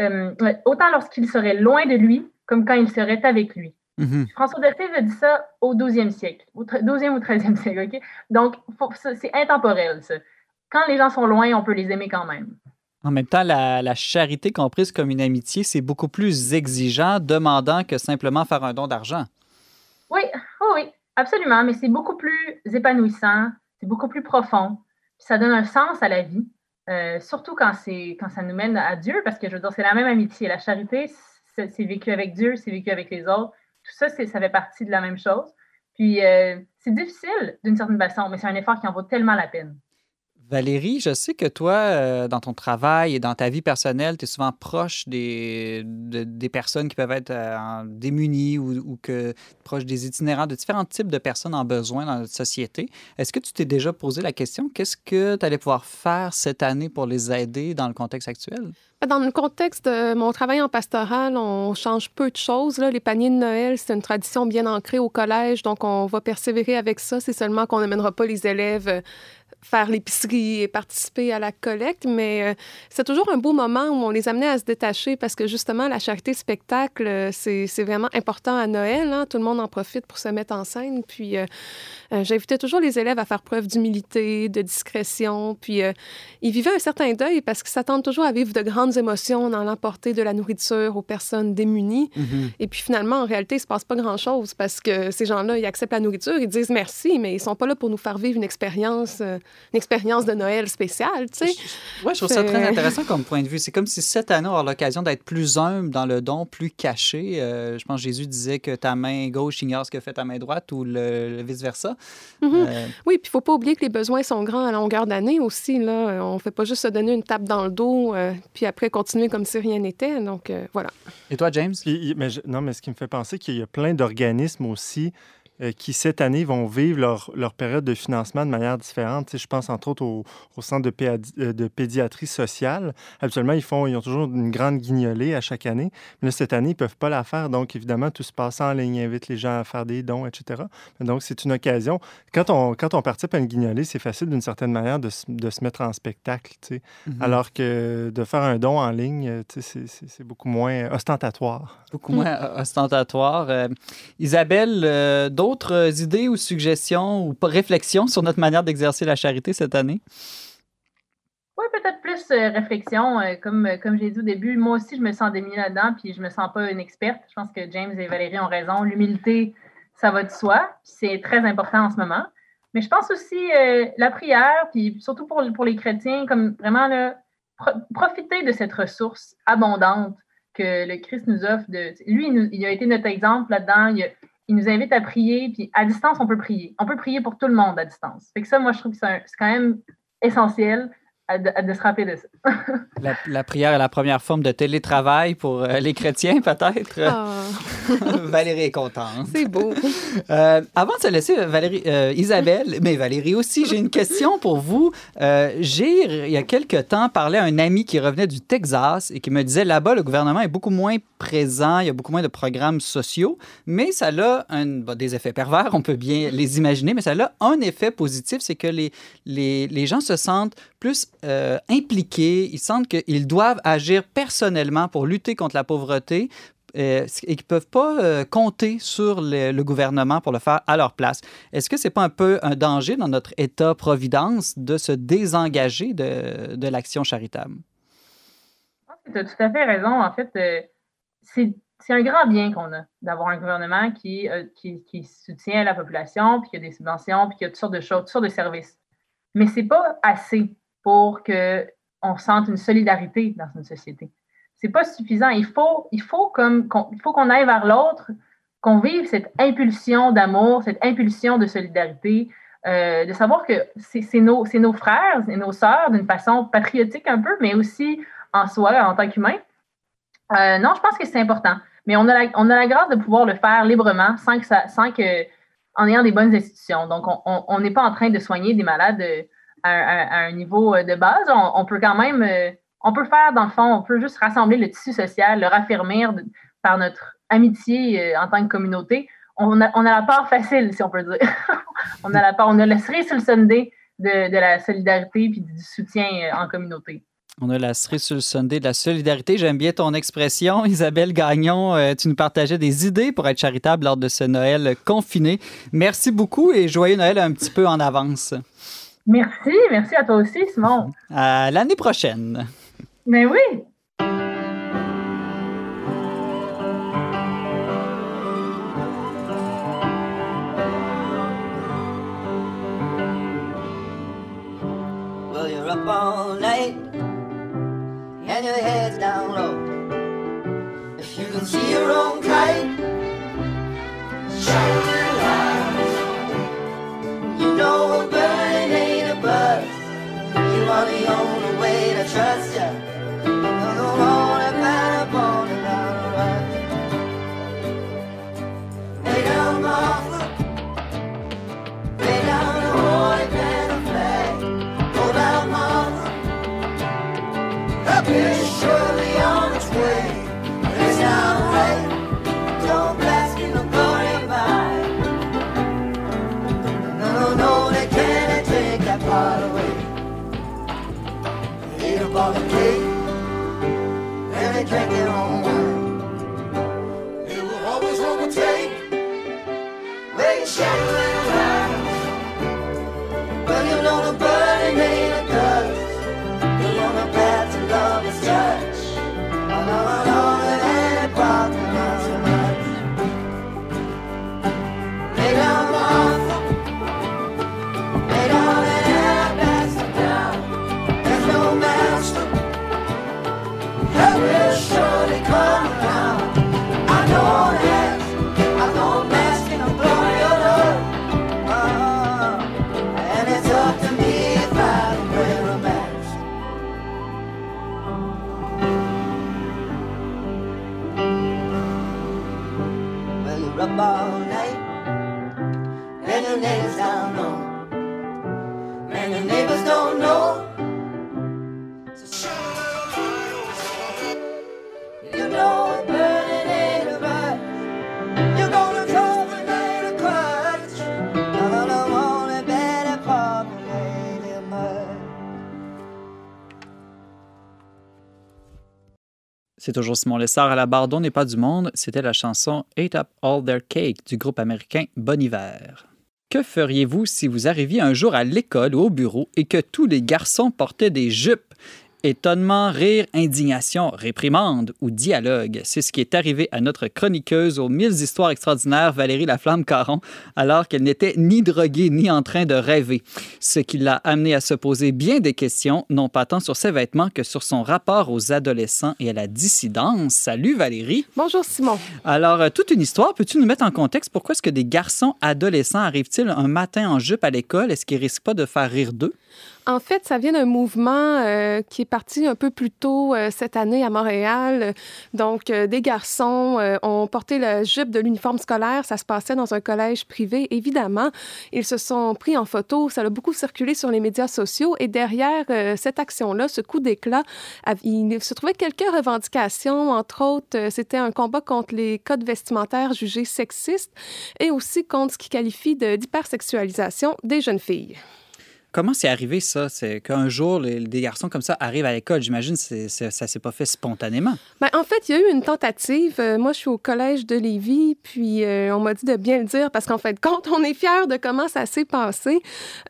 euh, autant lorsqu'il serait loin de lui, comme quand il serait avec lui. Mm-hmm. François d'Assise a dit ça au 12e siècle, au 12e ou 13e siècle. OK? Donc, c'est intemporel, ça. Quand les gens sont loin, on peut les aimer quand même. En même temps, la, charité comprise comme une amitié, c'est beaucoup plus exigeant, demandant que simplement faire un don d'argent. Oui, oui, absolument, mais c'est beaucoup plus épanouissant, c'est beaucoup plus profond, ça donne un sens à la vie, euh, surtout quand, quand ça nous mène à Dieu, parce que je veux dire, c'est la même amitié. La charité, c'est vécu avec Dieu, c'est vécu avec les autres, tout ça, ça fait partie de la même chose. Puis, euh, c'est difficile d'une certaine façon, mais c'est un effort qui en vaut tellement la peine. Valérie, je sais que toi, euh, dans ton travail et dans ta vie personnelle, tu es souvent proche des, personnes qui peuvent être euh, démunies ou, que proche des itinérants, de différents types de personnes en besoin dans notre société. Est-ce que tu t'es déjà posé la question, qu'est-ce que tu allais pouvoir faire cette année pour les aider dans le contexte actuel? Dans le contexte de mon travail en pastoral, on change peu de choses. Là. Les paniers de Noël, c'est une tradition bien ancrée au collège, donc on va persévérer avec ça. C'est seulement qu'on n'amènera pas les élèves euh, faire l'épicerie et participer à la collecte, mais euh, c'est toujours un beau moment où on les amenait à se détacher parce que justement, la charité spectacle, euh, c'est vraiment important à Noël. Hein. Tout le monde en profite pour se mettre en scène. Puis euh, j'invitais toujours les élèves à faire preuve d'humilité, de discrétion. Puis ils vivaient un certain deuil parce qu'ils s'attendent toujours à vivre de grandes émotions dans l'emporter de la nourriture aux personnes démunies. Mm-hmm. Et puis finalement, en réalité, il se passe pas grand-chose parce que ces gens-là, ils acceptent la nourriture, ils disent merci, mais ils sont pas là pour nous faire vivre une expérience une expérience de Noël spéciale, tu sais. Oui, je trouve ça très intéressant comme point de vue. C'est comme si cette année, on a l'occasion d'être plus humble dans le don, plus caché. Euh, je pense que Jésus disait que ta main gauche ignore ce que fait ta main droite ou le, vice-versa. Mm-hmm. Euh, oui, puis il ne faut pas oublier que les besoins sont grands à longueur d'année aussi. Là. On ne fait pas juste se donner une tape dans le dos, euh, puis après continuer comme si rien n'était. Donc, voilà. Et toi, James? mais non, mais ce qui me fait penser qu'il y a plein d'organismes aussi euh, qui, cette année, vont vivre leur, leur, période de financement de manière différente. je pense entre autres au, au centre de, euh, de, pédiatrie sociale. Habituellement, ils, font, ils ont toujours une grande guignolée à chaque année. Mais là, cette année, ils ne peuvent pas la faire. Donc, évidemment, tout se passe en ligne, ils invitent les gens à faire des dons, etc. Donc, c'est une occasion. Quand on, quand on participe à une guignolée, c'est facile d'une certaine manière de, de, se mettre en spectacle. Mm-hmm. Alors que de faire un don en ligne, c'est beaucoup moins ostentatoire. Beaucoup moins ostentatoire. Isabelle, d'autres idées ou suggestions ou réflexions sur notre manière d'exercer la charité cette année? Oui, peut-être plus euh, réflexion. Euh, comme, euh, comme j'ai dit au début, moi aussi, je me sens démunie là-dedans, puis je me sens pas une experte. Je pense que James et Valérie ont raison. L'humilité, ça va de soi. C'est très important en ce moment. Mais je pense aussi la prière, puis surtout pour, pour les chrétiens, comme vraiment profiter de cette ressource abondante que le Christ nous offre. Lui, il, a été notre exemple là-dedans. Il nous invite à prier, puis à distance, on peut prier. On peut prier pour tout le monde à distance. Fait que ça, moi, je trouve que c'est quand même essentiel. De, se rappeler de ça. la, prière est la première forme de télétravail pour euh, les chrétiens, peut-être? Ah. Valérie est contente. C'est beau. Euh, avant de se laisser, Valérie, euh, Isabelle, mais Valérie aussi, j'ai une question pour vous. j'ai, il y a quelque temps, parlé à un ami qui revenait du Texas et qui me disait là-bas, le gouvernement est beaucoup moins présent, il y a beaucoup moins de programmes sociaux, mais ça a un, des effets pervers, on peut bien les imaginer, mais ça a un effet positif, c'est que les, les, les gens se sentent plus euh, impliqués, ils sentent qu'ils doivent agir personnellement pour lutter contre la pauvreté euh, et qu'ils ne peuvent pas euh, compter sur le, gouvernement pour le faire à leur place. Est-ce que ce n'est pas un peu un danger dans notre État-providence de se désengager de, l'action charitable? Tu as tout à fait raison. En fait, c'est un grand bien qu'on a d'avoir un gouvernement qui, qui, soutient la population, puis qui a des subventions, puis qui a toutes sortes de choses, toutes sortes de services. Mais ce n'est pas assez pour qu'on sente une solidarité dans une société. C'est pas suffisant. Il faut, il faut comme il faut qu'on aille vers l'autre, qu'on vive cette impulsion d'amour, cette impulsion de solidarité, euh, de savoir que c'est nos, nos, frères et nos sœurs d'une façon patriotique un peu, mais aussi en soi, en tant qu'humain. Euh, non, je pense que c'est important. Mais on a, la, on a la grâce de pouvoir le faire librement sans que sans que, en ayant des bonnes institutions. Donc, on n'est pas en train de soigner des malades à, un niveau euh, de base, on, peut quand même, euh, on peut faire, dans le fond, on peut juste rassembler le tissu social, le raffermir par notre amitié euh, en tant que communauté. On a, on a la part facile, si on peut dire. on a la part, on a le cerise sur le Sunday de, de la solidarité puis du soutien en communauté. On a la cerise sur le Sunday de la solidarité. J'aime bien ton expression. Isabelle Gagnon, tu nous partageais des idées pour être charitable lors de ce Noël confiné. Merci beaucoup et joyeux Noël un petit peu en avance. Merci, merci à toi aussi, Simon. À l'année prochaine. Mais oui. Well, you're up all night and your head's down low. If you can see your own kite, shine the only way to trust you. C'est toujours Simon Lessard à la barre n'est pas du monde. C'était la chanson Ate Up All Their Cake du groupe américain Bon Hiver. Que feriez-vous si vous arriviez un jour à l'école ou au bureau et que tous les garçons portaient des jupes? Étonnement, rire, indignation, réprimande ou dialogue. C'est ce qui est arrivé à notre chroniqueuse aux mille histoires extraordinaires, Valérie Laflamme-Caron, alors qu'elle n'était ni droguée ni en train de rêver. Ce qui l'a amené à se poser bien des questions, non pas tant sur ses vêtements que sur son rapport aux adolescents et à la dissidence. Salut Valérie. Bonjour Simon. Alors, euh, toute une histoire. Peux-tu nous mettre en contexte pourquoi est-ce que des garçons adolescents arrivent-ils un matin en jupe à l'école? Est-ce qu'ils risquent pas de faire rire d'eux? En fait, ça vient d'un mouvement euh, qui est parti un peu plus tôt euh, cette année à Montréal. Donc, euh, des garçons euh, ont porté la jupe de l'uniforme scolaire. Ça se passait dans un collège privé, évidemment. Ils se sont pris en photo. Ça a beaucoup circulé sur les médias sociaux. Et derrière euh, cette action-là, ce coup d'éclat, il se trouvait quelques revendications. Entre autres, euh, c'était un combat contre les codes vestimentaires jugés sexistes et aussi contre ce qui qualifie d'hypersexualisation des jeunes filles. Comment c'est arrivé ça? C'est qu'un jour, des garçons comme ça arrivent à l'école. J'imagine que ça s'est pas fait spontanément. Ben, en fait, il y a eu une tentative. Euh, moi, je suis au collège de Lévis, puis euh, on m'a dit de bien le dire parce qu'en fait, quand on est fiers de comment ça s'est passé,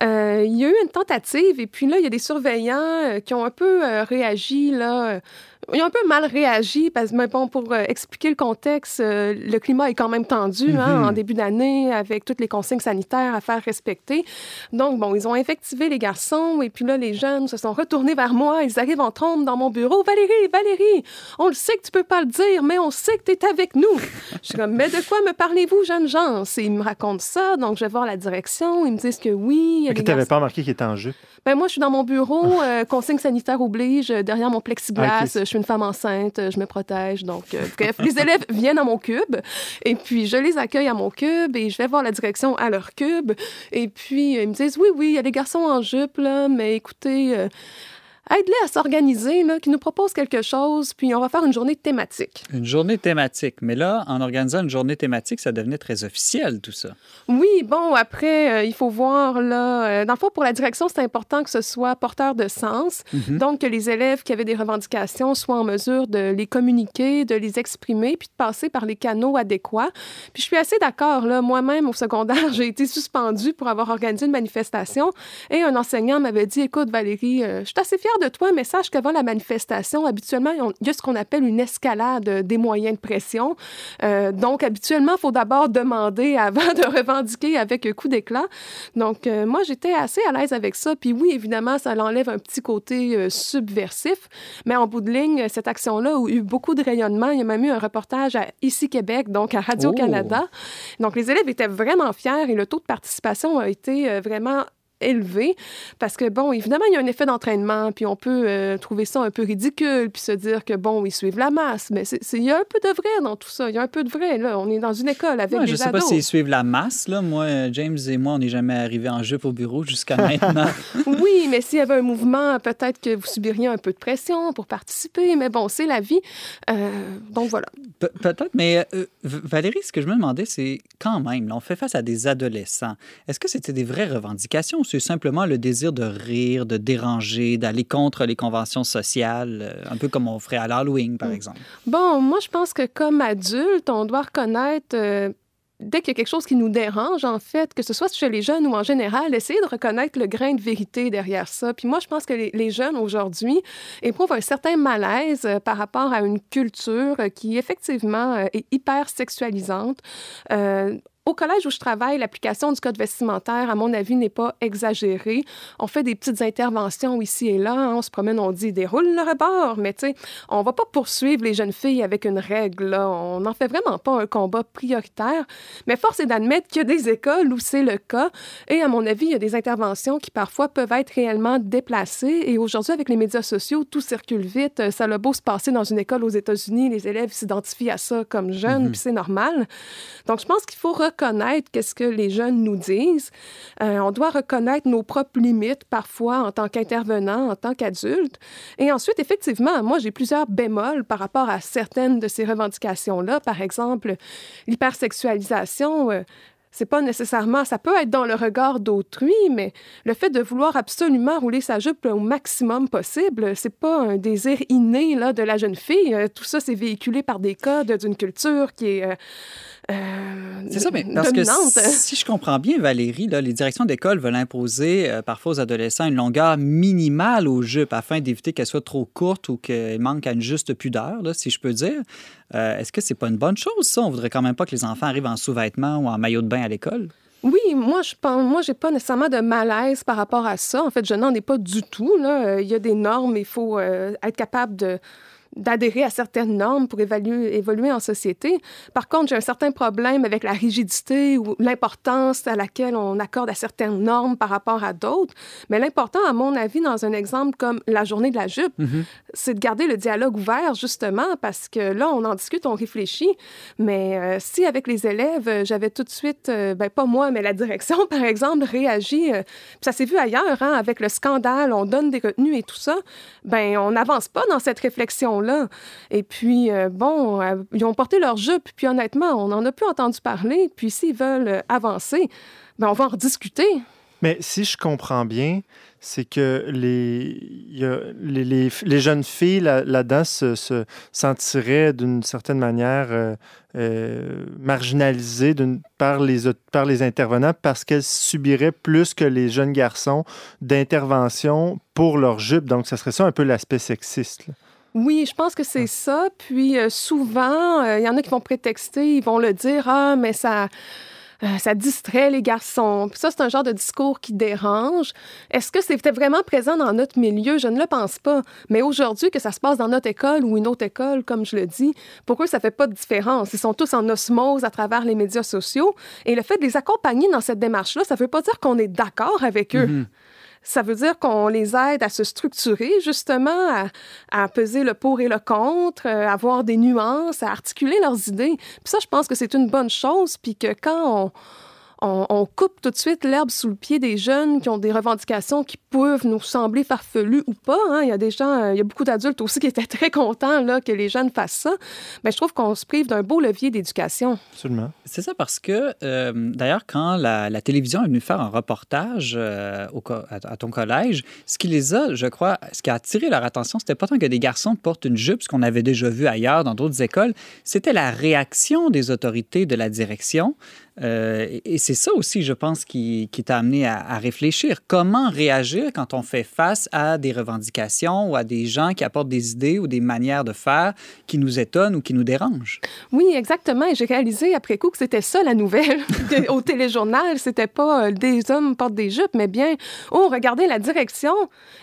euh, il y a eu une tentative et puis là, il y a des surveillants qui ont un peu réagi là. Ils ont un peu mal réagi parce que, bon, pour euh, expliquer le contexte, euh, le climat est quand même tendu hein, Mhm. en début d'année avec toutes les consignes sanitaires à faire respecter. Donc, bon, ils ont invectivé les garçons et puis là, les jeunes se sont retournés vers moi. Ils arrivent en trombe dans mon bureau. Valérie, Valérie, on le sait que tu peux pas le dire, mais on sait que tu es avec nous. Je suis comme, mais de quoi me parlez-vous, jeunes gens? Et ils me racontent ça. Donc, je vais voir la direction. Ils me disent que oui. tu n'avais pas remarqué qu'il était en jupe? ben, moi, je suis dans mon bureau, euh, consigne sanitaire oblige, derrière mon plexiglas, Ah, je suis une femme enceinte, je me protège. Donc, euh, bref, les élèves viennent à mon cube et puis je les accueille à mon cube et je vais voir la direction à leur cube. Et puis, euh, ils me disent, oui, oui, il y a des garçons en jupe, là, mais écoutez, euh, aide-les à s'organiser, qui nous proposent quelque chose, puis on va faire une journée thématique. Une journée thématique. Mais là, en organisant une journée thématique, ça devenait très officiel, tout ça. Oui, bon, après, euh, il faut voir, là, euh, dans le fond, pour la direction, c'est important que ce soit porteur de sens. Mhm. Donc, que les élèves qui avaient des revendications soient en mesure de les communiquer, de les exprimer, puis de passer par les canaux adéquats. Puis je suis assez d'accord, là. Moi-même, au secondaire, j'ai été suspendue pour avoir organisé une manifestation et un enseignant m'avait dit, écoute, Valérie, euh, je suis assez fière de toi, mais sache qu'avant la manifestation, habituellement, il y a ce qu'on appelle une escalade des moyens de pression. Euh, donc, habituellement, il faut d'abord demander avant de revendiquer avec un coup d'éclat. Donc, euh, moi, j'étais assez à l'aise avec ça. Puis oui, évidemment, ça l'enlève un petit côté euh, subversif. Mais en bout de ligne, cette action-là a eu beaucoup de rayonnement. Il y a même eu un reportage à Ici Québec, donc à Radio-Canada. Donc, les élèves étaient vraiment fiers et le taux de participation a été vraiment élevé parce que bon évidemment il y a un effet d'entraînement puis on peut euh, trouver ça un peu ridicule puis se dire que bon ils suivent la masse mais c'est il y a un peu de vrai dans tout ça il y a un peu de vrai là on est dans une école avec Ouais, des je sais pas s'ils suivent la masse. Là. Moi, euh, James et moi, on n'est jamais arrivés en jupe au bureau jusqu'à maintenant. Oui, mais s'il y avait un mouvement, peut-être que vous subiriez un peu de pression pour participer, mais bon, c'est la vie. Euh, donc voilà. Pe- Peut-être, mais euh, Valérie, ce que je me demandais, c'est quand même, là, on fait face à des adolescents. Est-ce que c'était des vraies revendications c'est simplement le désir de rire, de déranger, d'aller contre les conventions sociales, euh, un peu comme on ferait à l'Halloween, par Mm. exemple? Bon, moi, je pense que comme adulte, on doit reconnaître. euh, Dès qu'il y a quelque chose qui nous dérange, en fait, que ce soit chez les jeunes ou en général, essayer de reconnaître le grain de vérité derrière ça. Puis moi, je pense que les, les jeunes aujourd'hui éprouvent un certain malaise euh, par rapport à une culture qui, effectivement, est hyper sexualisante. Euh, au collège où je travaille, l'application du code vestimentaire, à mon avis, n'est pas exagérée. On fait des petites interventions ici et là. hein. On se promène, on dit déroule le rebord. Mais tu sais, on va pas poursuivre les jeunes filles avec une règle. là. On n'en fait vraiment pas un combat prioritaire. Mais force est d'admettre qu'il y a des écoles où c'est le cas. Et à mon avis, il y a des interventions qui parfois peuvent être réellement déplacées. Et aujourd'hui, avec les médias sociaux, tout circule vite. Euh, Ça a beau se passer dans une école aux États-Unis. Les élèves s'identifient à ça comme jeunes, Mhm. puis c'est normal. Donc, je pense qu'il faut reconnaître qu'est-ce que les jeunes nous disent. Euh, on doit reconnaître nos propres limites parfois en tant qu'intervenant, en tant qu'adulte. Et ensuite, effectivement, moi, j'ai plusieurs bémols par rapport à certaines de ces revendications-là. Par exemple, l'hypersexualisation. euh, c'est pas nécessairement, ça peut être dans le regard d'autrui, mais le fait de vouloir absolument rouler sa jupe au maximum possible, c'est pas un désir inné là, de la jeune fille. Euh, Tout ça, c'est véhiculé par des codes d'une culture qui est euh, C'est ça, mais parce dominante. que si je comprends bien, Valérie, là, les directions d'école veulent imposer euh, parfois aux adolescents une longueur minimale aux jupes afin d'éviter qu'elles soient trop courtes ou qu'elles manquent à une juste pudeur, là, si je peux dire. Euh, Est-ce que c'est pas une bonne chose, ça? On voudrait quand même pas que les enfants arrivent en sous-vêtements ou en maillot de bain à l'école. Oui, moi, je pense, moi, j'ai pas nécessairement de malaise par rapport à ça. En fait, je n'en ai pas du tout. Là. Euh, Il y a des normes, il faut euh, être capable de d'adhérer à certaines normes pour évaluer, évoluer en société. Par contre, j'ai un certain problème avec la rigidité ou l'importance à laquelle on accorde à certaines normes par rapport à d'autres. Mais l'important, à mon avis, dans un exemple comme la journée de la jupe, Mhm. c'est de garder le dialogue ouvert, justement, parce que là, on en discute, on réfléchit. Mais euh, si, avec les élèves, euh, j'avais tout de suite, euh, ben, pas moi, mais la direction, par exemple, réagi, euh, puis ça s'est vu ailleurs, hein, avec le scandale, on donne des retenues et tout ça, ben on n'avance pas dans cette réflexion-là. Et puis, euh, bon, euh, ils ont porté leur jupe, puis honnêtement, on n'en a plus entendu parler. Puis s'ils veulent euh, avancer, ben on va en rediscuter. Mais si je comprends bien, c'est que les, les, jeunes filles là- là-dedans se, se sentiraient d'une certaine manière euh, marginalisées par, les, par les intervenants parce qu'elles subiraient plus que les jeunes garçons d'intervention pour leur jupe. Donc, ça serait ça un peu l'aspect sexiste. Oui, je pense que c'est ça. Puis euh, souvent, euh, il y en a qui vont prétexter, ils vont le dire, ah, mais ça. euh, ça distrait les garçons. Puis ça, c'est un genre de discours qui dérange. Est-ce que c'était vraiment présent dans notre milieu? Je ne le pense pas. Mais aujourd'hui, que ça se passe dans notre école ou une autre école, comme je le dis, pour eux, ça fait pas de différence. Ils sont tous en osmose à travers les médias sociaux. Et le fait de les accompagner dans cette démarche-là, ça veut pas dire qu'on est d'accord avec eux. Mhm. Ça veut dire qu'on les aide à se structurer, justement, à, à peser le pour et le contre, euh, à avoir des nuances, à articuler leurs idées. Puis ça, je pense que c'est une bonne chose, puis que quand on, on, on coupe tout de suite l'herbe sous le pied des jeunes qui ont des revendications qui peuvent nous sembler farfelues ou pas, hein, il y a des gens, euh, il y a beaucoup d'adultes aussi qui étaient très contents là, que les jeunes fassent ça, mais je trouve qu'on se prive d'un beau levier d'éducation. Absolument. C'est ça parce que, euh, d'ailleurs, quand la, la télévision est venue faire un reportage euh, au à, à ton collège, ce qui les a, je crois, ce qui a attiré leur attention, c'était pas tant que des garçons portent une jupe, ce qu'on avait déjà vu ailleurs dans d'autres écoles, c'était la réaction des autorités de la direction. Euh, et et c'est ça aussi, je pense, qui, t'a amené à, réfléchir. Comment réagir quand on fait face à des revendications ou à des gens qui apportent des idées ou des manières de faire qui nous étonnent ou qui nous dérangent? Oui, exactement. Et j'ai réalisé après coup que c'était ça la nouvelle au téléjournal. C'était pas euh, des hommes portent des jupes, mais bien, oh, regardez, la direction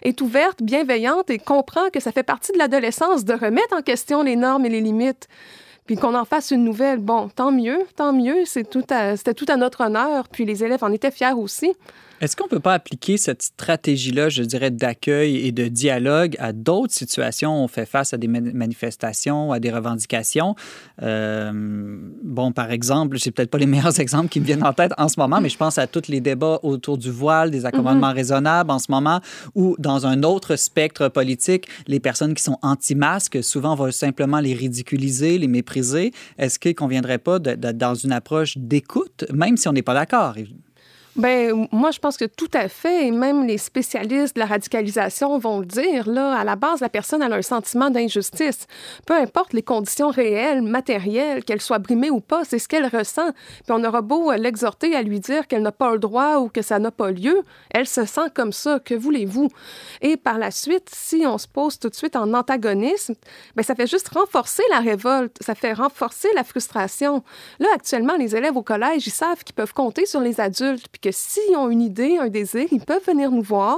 est ouverte, bienveillante et comprend que ça fait partie de l'adolescence de remettre en question les normes et les limites. Puis qu'on en fasse une nouvelle, bon, tant mieux, tant mieux. C'était tout à notre honneur. Puis les élèves en étaient fiers aussi. Est-ce qu'on ne peut pas appliquer cette stratégie-là, je dirais, d'accueil et de dialogue à d'autres situations où on fait face à des man- manifestations, à des revendications? Euh, bon, par exemple, j'ai peut-être pas les meilleurs exemples qui me viennent en tête en ce moment, mais je pense à tous les débats autour du voile, des accommodements raisonnables en ce moment, ou dans un autre spectre politique, les personnes qui sont anti-masques, souvent, vont simplement les ridiculiser, les mépriser. Est-ce qu'il ne conviendrait pas d'être dans une approche d'écoute, même si on n'est pas d'accord? Ben, moi, je pense que tout à fait, et même les spécialistes de la radicalisation vont le dire, là, à la base, la personne a un sentiment d'injustice. Peu importe les conditions réelles, matérielles, qu'elle soit brimée ou pas, c'est ce qu'elle ressent. Puis on aura beau euh, l'exhorter à lui dire qu'elle n'a pas le droit ou que ça n'a pas lieu, elle se sent comme ça. Que voulez-vous? Et par la suite, si on se pose tout de suite en antagonisme, ben, ça fait juste renforcer la révolte, ça fait renforcer la frustration. Là, actuellement, les élèves au collège, ils savent qu'ils peuvent compter sur les adultes, que s'ils ont une idée, un désir, ils peuvent venir nous voir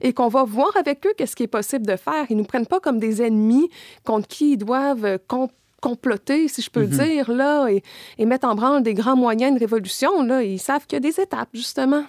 et qu'on va voir avec eux qu'est-ce qui est possible de faire. Ils nous prennent pas comme des ennemis contre qui ils doivent com- comploter, si je peux dire, là, et, et mettre en branle des grands moyens de révolution. Là. Ils savent qu'il y a des étapes, justement.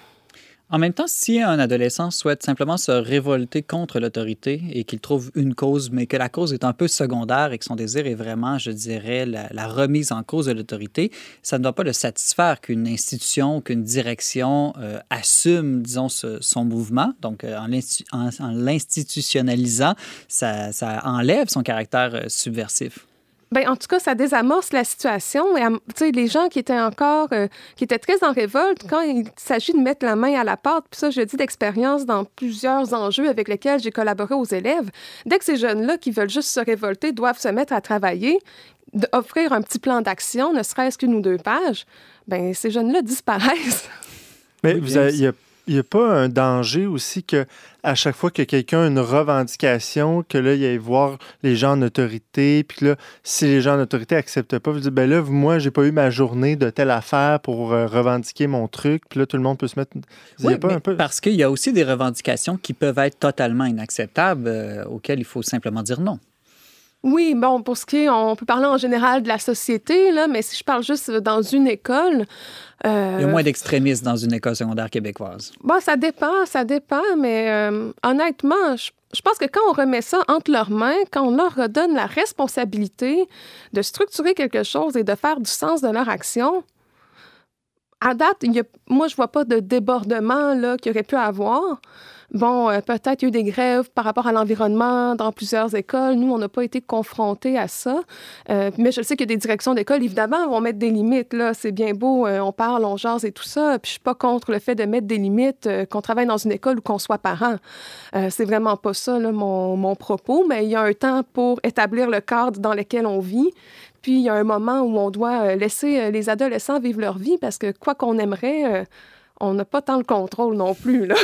En même temps, si un adolescent souhaite simplement se révolter contre l'autorité et qu'il trouve une cause, mais que la cause est un peu secondaire et que son désir est vraiment, je dirais, la, remise en cause de l'autorité, ça ne doit pas le satisfaire qu'une institution, qu'une direction euh, assume, disons, son mouvement. Donc, euh, en l'insti- en- en l'institutionnalisant, ça, ça enlève son caractère euh, subversif. Ben, en tout cas, ça désamorce la situation. Et, am- tu sais, les gens qui étaient encore, euh, qui étaient très en révolte, quand il s'agit de mettre la main à la pâte, puis ça, je le dis d'expérience dans plusieurs enjeux avec lesquels j'ai collaboré aux élèves, dès que ces jeunes-là qui veulent juste se révolter doivent se mettre à travailler, offrir un petit plan d'action, ne serait-ce qu'une ou deux pages, ben ces jeunes-là disparaissent. Mais vous avez- il n'y a, il y a pas un danger aussi que à chaque fois que quelqu'un a une revendication, que là, il aille voir les gens en autorité, puis que là, si les gens en autorité n'acceptent pas, vous dites, ben là, moi, j'ai pas eu ma journée de telle affaire pour euh, revendiquer mon truc, puis là, tout le monde peut se mettre... Oui, pas un peu... parce qu'il y a aussi des revendications qui peuvent être totalement inacceptables, euh, auxquelles il faut simplement dire non. Oui, bon, pour ce qui est, on peut parler en général de la société, là, mais si je parle juste dans une école. Euh, Il y a moins d'extrémistes dans une école secondaire québécoise. Bon, ça dépend, ça dépend, mais euh, honnêtement, je, je, pense que quand on remet ça entre leurs mains, quand on leur redonne la responsabilité de structurer quelque chose et de faire du sens de leur action, à date, il y a, moi, je vois pas de débordement là, qu'il aurait pu avoir. Bon, euh, peut-être il y a eu des grèves par rapport à l'environnement dans plusieurs écoles. Nous, on n'a pas été confrontés à ça. Euh, mais je sais qu'il y a des directions d'école, évidemment, vont mettre des limites. Là, c'est bien beau, euh, on parle, on jase et tout ça. Puis je suis pas contre le fait de mettre des limites, qu'on travaille dans une école ou qu'on soit parent. C'est vraiment pas ça, mon, mon propos. Mais il y a un temps pour établir le cadre dans lequel on vit. Puis il y a un moment où on doit laisser les adolescents vivre leur vie parce que quoi qu'on aimerait, on n'a pas tant le contrôle non plus. Là.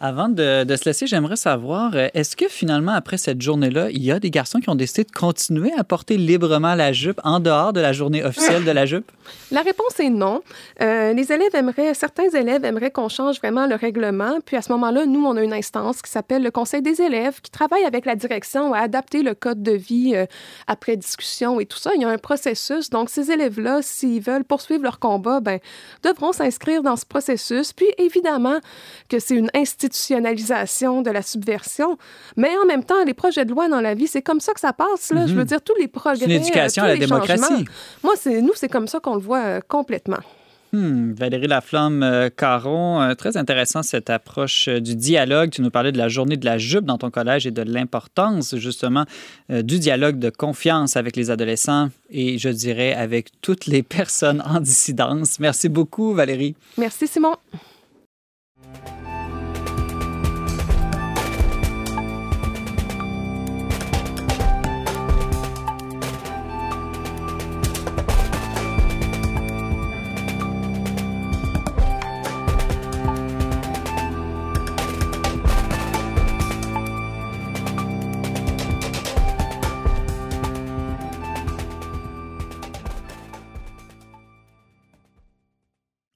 Avant de, de, se laisser, j'aimerais savoir, euh, est-ce que finalement, après cette journée-là, il y a des garçons qui ont décidé de continuer à porter librement la jupe en dehors de la journée officielle de la jupe? La réponse est non. Euh, les élèves aimeraient, certains élèves aimeraient qu'on change vraiment le règlement. Puis à ce moment-là, nous, on a une instance qui s'appelle le Conseil des élèves qui travaille avec la direction à adapter le code de vie euh, après discussion et tout ça. Il y a un processus. Donc, ces élèves-là, s'ils veulent poursuivre leur combat, ben, devront s'inscrire dans ce processus. Puis évidemment que c'est une institution institutionnalisation de la subversion. Mais en même temps, les projets de loi dans la vie, c'est comme ça que ça passe. Là. Mm -hmm. Je veux dire, tous les progrès. Une éducation à la démocratie. Moi, c'est, nous, c'est comme ça qu'on le voit euh, complètement. Hmm, Valérie Laflamme euh, Caron, euh, très intéressant cette approche euh, du dialogue. Tu nous parlais de la journée de la jupe dans ton collège et de l'importance justement euh, du dialogue de confiance avec les adolescents et je dirais avec toutes les personnes en dissidence. Merci beaucoup Valérie. Merci Simon.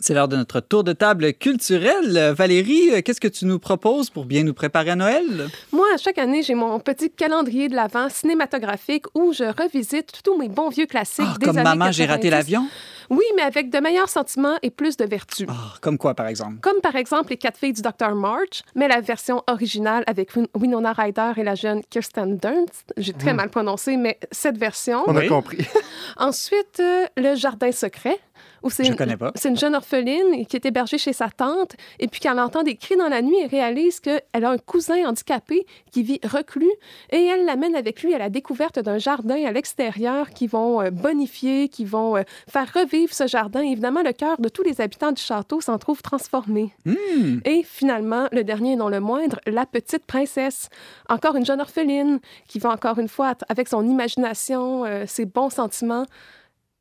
C'est l'heure de notre tour de table culturel. Valérie, qu'est-ce que tu nous proposes pour bien nous préparer à Noël? Moi, chaque année, j'ai mon petit calendrier de l'Avent cinématographique où je revisite tous mes bons vieux classiques Ah, des comme années Maman, j'ai raté 90. l'avion? Oui, mais avec de meilleurs sentiments et plus de vertu. Ah, comme quoi, par exemple? Comme par exemple Les quatre filles du Dr. March, mais la version originale avec Win- Winona Ryder et la jeune Kirsten Dunst. J'ai très Mm. mal prononcé, mais cette version. On a Oui. compris. Ensuite, euh, Le Jardin secret. Où une-. C'est une jeune orpheline qui est hébergée chez sa tante et puis qu'elle entend des cris dans la nuit et réalise qu'elle a un cousin handicapé qui vit reclus et elle l'amène avec lui à la découverte d'un jardin à l'extérieur qui vont euh, bonifier, qui vont euh, faire revivre ce jardin. Évidemment, le cœur de tous les habitants du château s'en trouve transformé. Hmm. Et finalement, le dernier et non le moindre, la petite princesse. Encore une jeune orpheline qui va encore une fois, avec son imagination, euh, ses bons sentiments,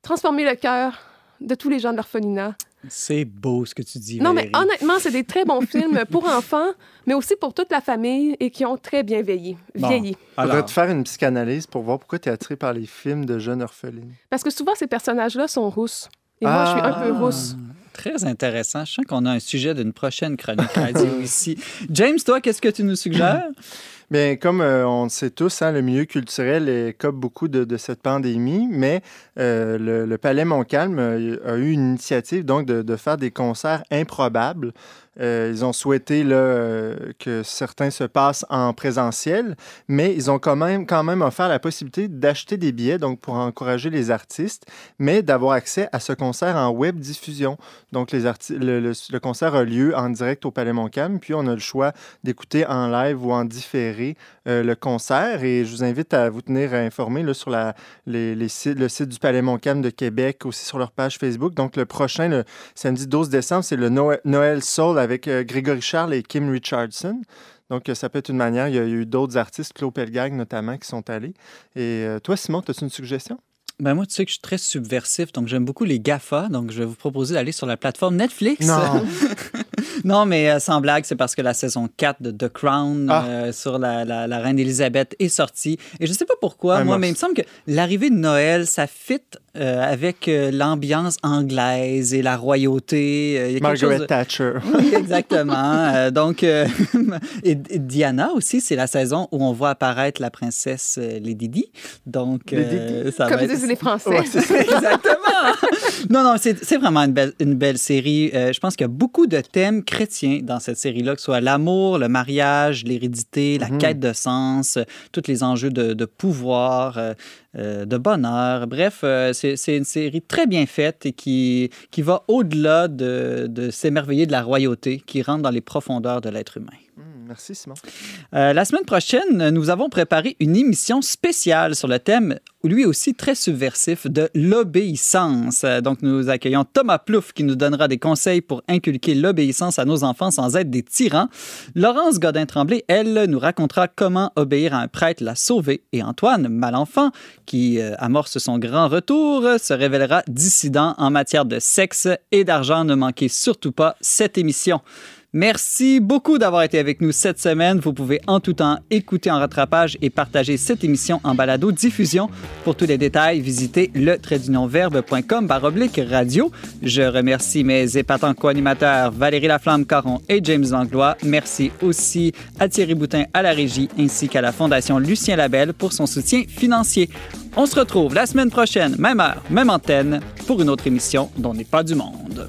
transformer le cœur de tous les gens de l'orphelinat. C'est beau ce que tu dis, Non, mais honnêtement, c'est des très bons films pour enfants, mais aussi pour toute la famille et qui ont très bien vieilli. Bon. vieilli. Faudrait Alors, te faire une psychanalyse pour voir pourquoi tu es attiré par les films de jeunes orphelines. Parce que souvent, ces personnages-là sont rousses. Et moi, je suis un peu Ah. rousse. Très intéressant. Je sens qu'on a un sujet d'une prochaine chronique radio ici. James, toi, qu'est-ce que tu nous suggères? Bien, comme euh, on le sait tous, hein, le milieu culturel écope beaucoup de, cette pandémie, mais euh, le, Palais Montcalm euh, a eu une initiative donc de faire des concerts improbables. Euh, ils ont souhaité euh, que certains se passent en présentiel, mais ils ont quand même, quand même offert la possibilité d'acheter des billets donc pour encourager les artistes, mais d'avoir accès à ce concert en web diffusion. Donc le- le concert a lieu en direct au Palais Montcalm, puis on a le choix d'écouter en live ou en différé euh, le concert. Et je vous invite à vous tenir informé là, sur la, les, les sites, le site du Palais Montcalm de Québec, aussi sur leur page Facebook. Donc le prochain, le samedi 12 décembre, c'est le Noël, Noël Soul avec euh, Grégory Charles et Kim Richardson. Donc, euh, ça peut être une manière. Il y a eu d'autres artistes, Claude Pelgag notamment, qui sont allés. Et toi, Simon, as-tu une suggestion? Ben moi, tu sais que je suis très subversif, donc j'aime beaucoup les GAFA. Donc, je vais vous proposer d'aller sur la plateforme Netflix. Non. Non, mais euh, sans blague, c'est parce que la saison 4 de The Crown Ah. euh, sur la, la- la reine Elisabeth est sortie. Et je sais pas pourquoi, moi, mais il me semble que l'arrivée de Noël, ça fit euh, avec euh, l'ambiance anglaise et la royauté. Euh, y a Margaret de- Thatcher. Oui, exactement. Euh, donc, euh, et, et Diana aussi, c'est la saison où on voit apparaître la princesse Lady Di. Donc, euh, ça Comme va être- disent les Français. Ouais. Exactement. non, non, c'est c'est vraiment une belle, une belle série. Euh, je pense qu'il y a beaucoup de thèmes chrétiens dans cette série-là, que ce soit l'amour, le mariage, l'hérédité, la Mhm. quête de sens, euh, tous les enjeux de, de pouvoir, euh, euh, de bonheur. Bref, euh, c'est c'est une série très bien faite et qui, qui va au-delà de, de s'émerveiller de la royauté, qui rentre dans les profondeurs de l'être humain. Merci, Simon. Euh, la semaine prochaine, nous avons préparé une émission spéciale sur le thème, lui aussi très subversif, de l'obéissance. Euh, Donc, nous accueillons Thomas Plouffe qui nous donnera des conseils pour inculquer l'obéissance à nos enfants sans être des tyrans. Laurence Godin-Tremblay, elle, nous racontera comment obéir à un prêtre l'a sauvé. Et Antoine Malenfant, qui euh, amorce son grand retour, se révélera dissident en matière de sexe et d'argent. Ne manquez surtout pas cette émission. Merci beaucoup d'avoir été avec nous cette semaine. Vous pouvez en tout temps écouter en rattrapage et partager cette émission en balado diffusion. Pour tous les détails, visitez le verbe.com baroblique radio. Je remercie mes épatants co-animateurs Valérie Laflamme-Caron et James Langlois. Merci aussi à Thierry Boutin à la régie ainsi qu'à la Fondation Lucien Labelle pour son soutien financier. On se retrouve la semaine prochaine, même heure, même antenne, pour une autre émission dont n'est pas du monde.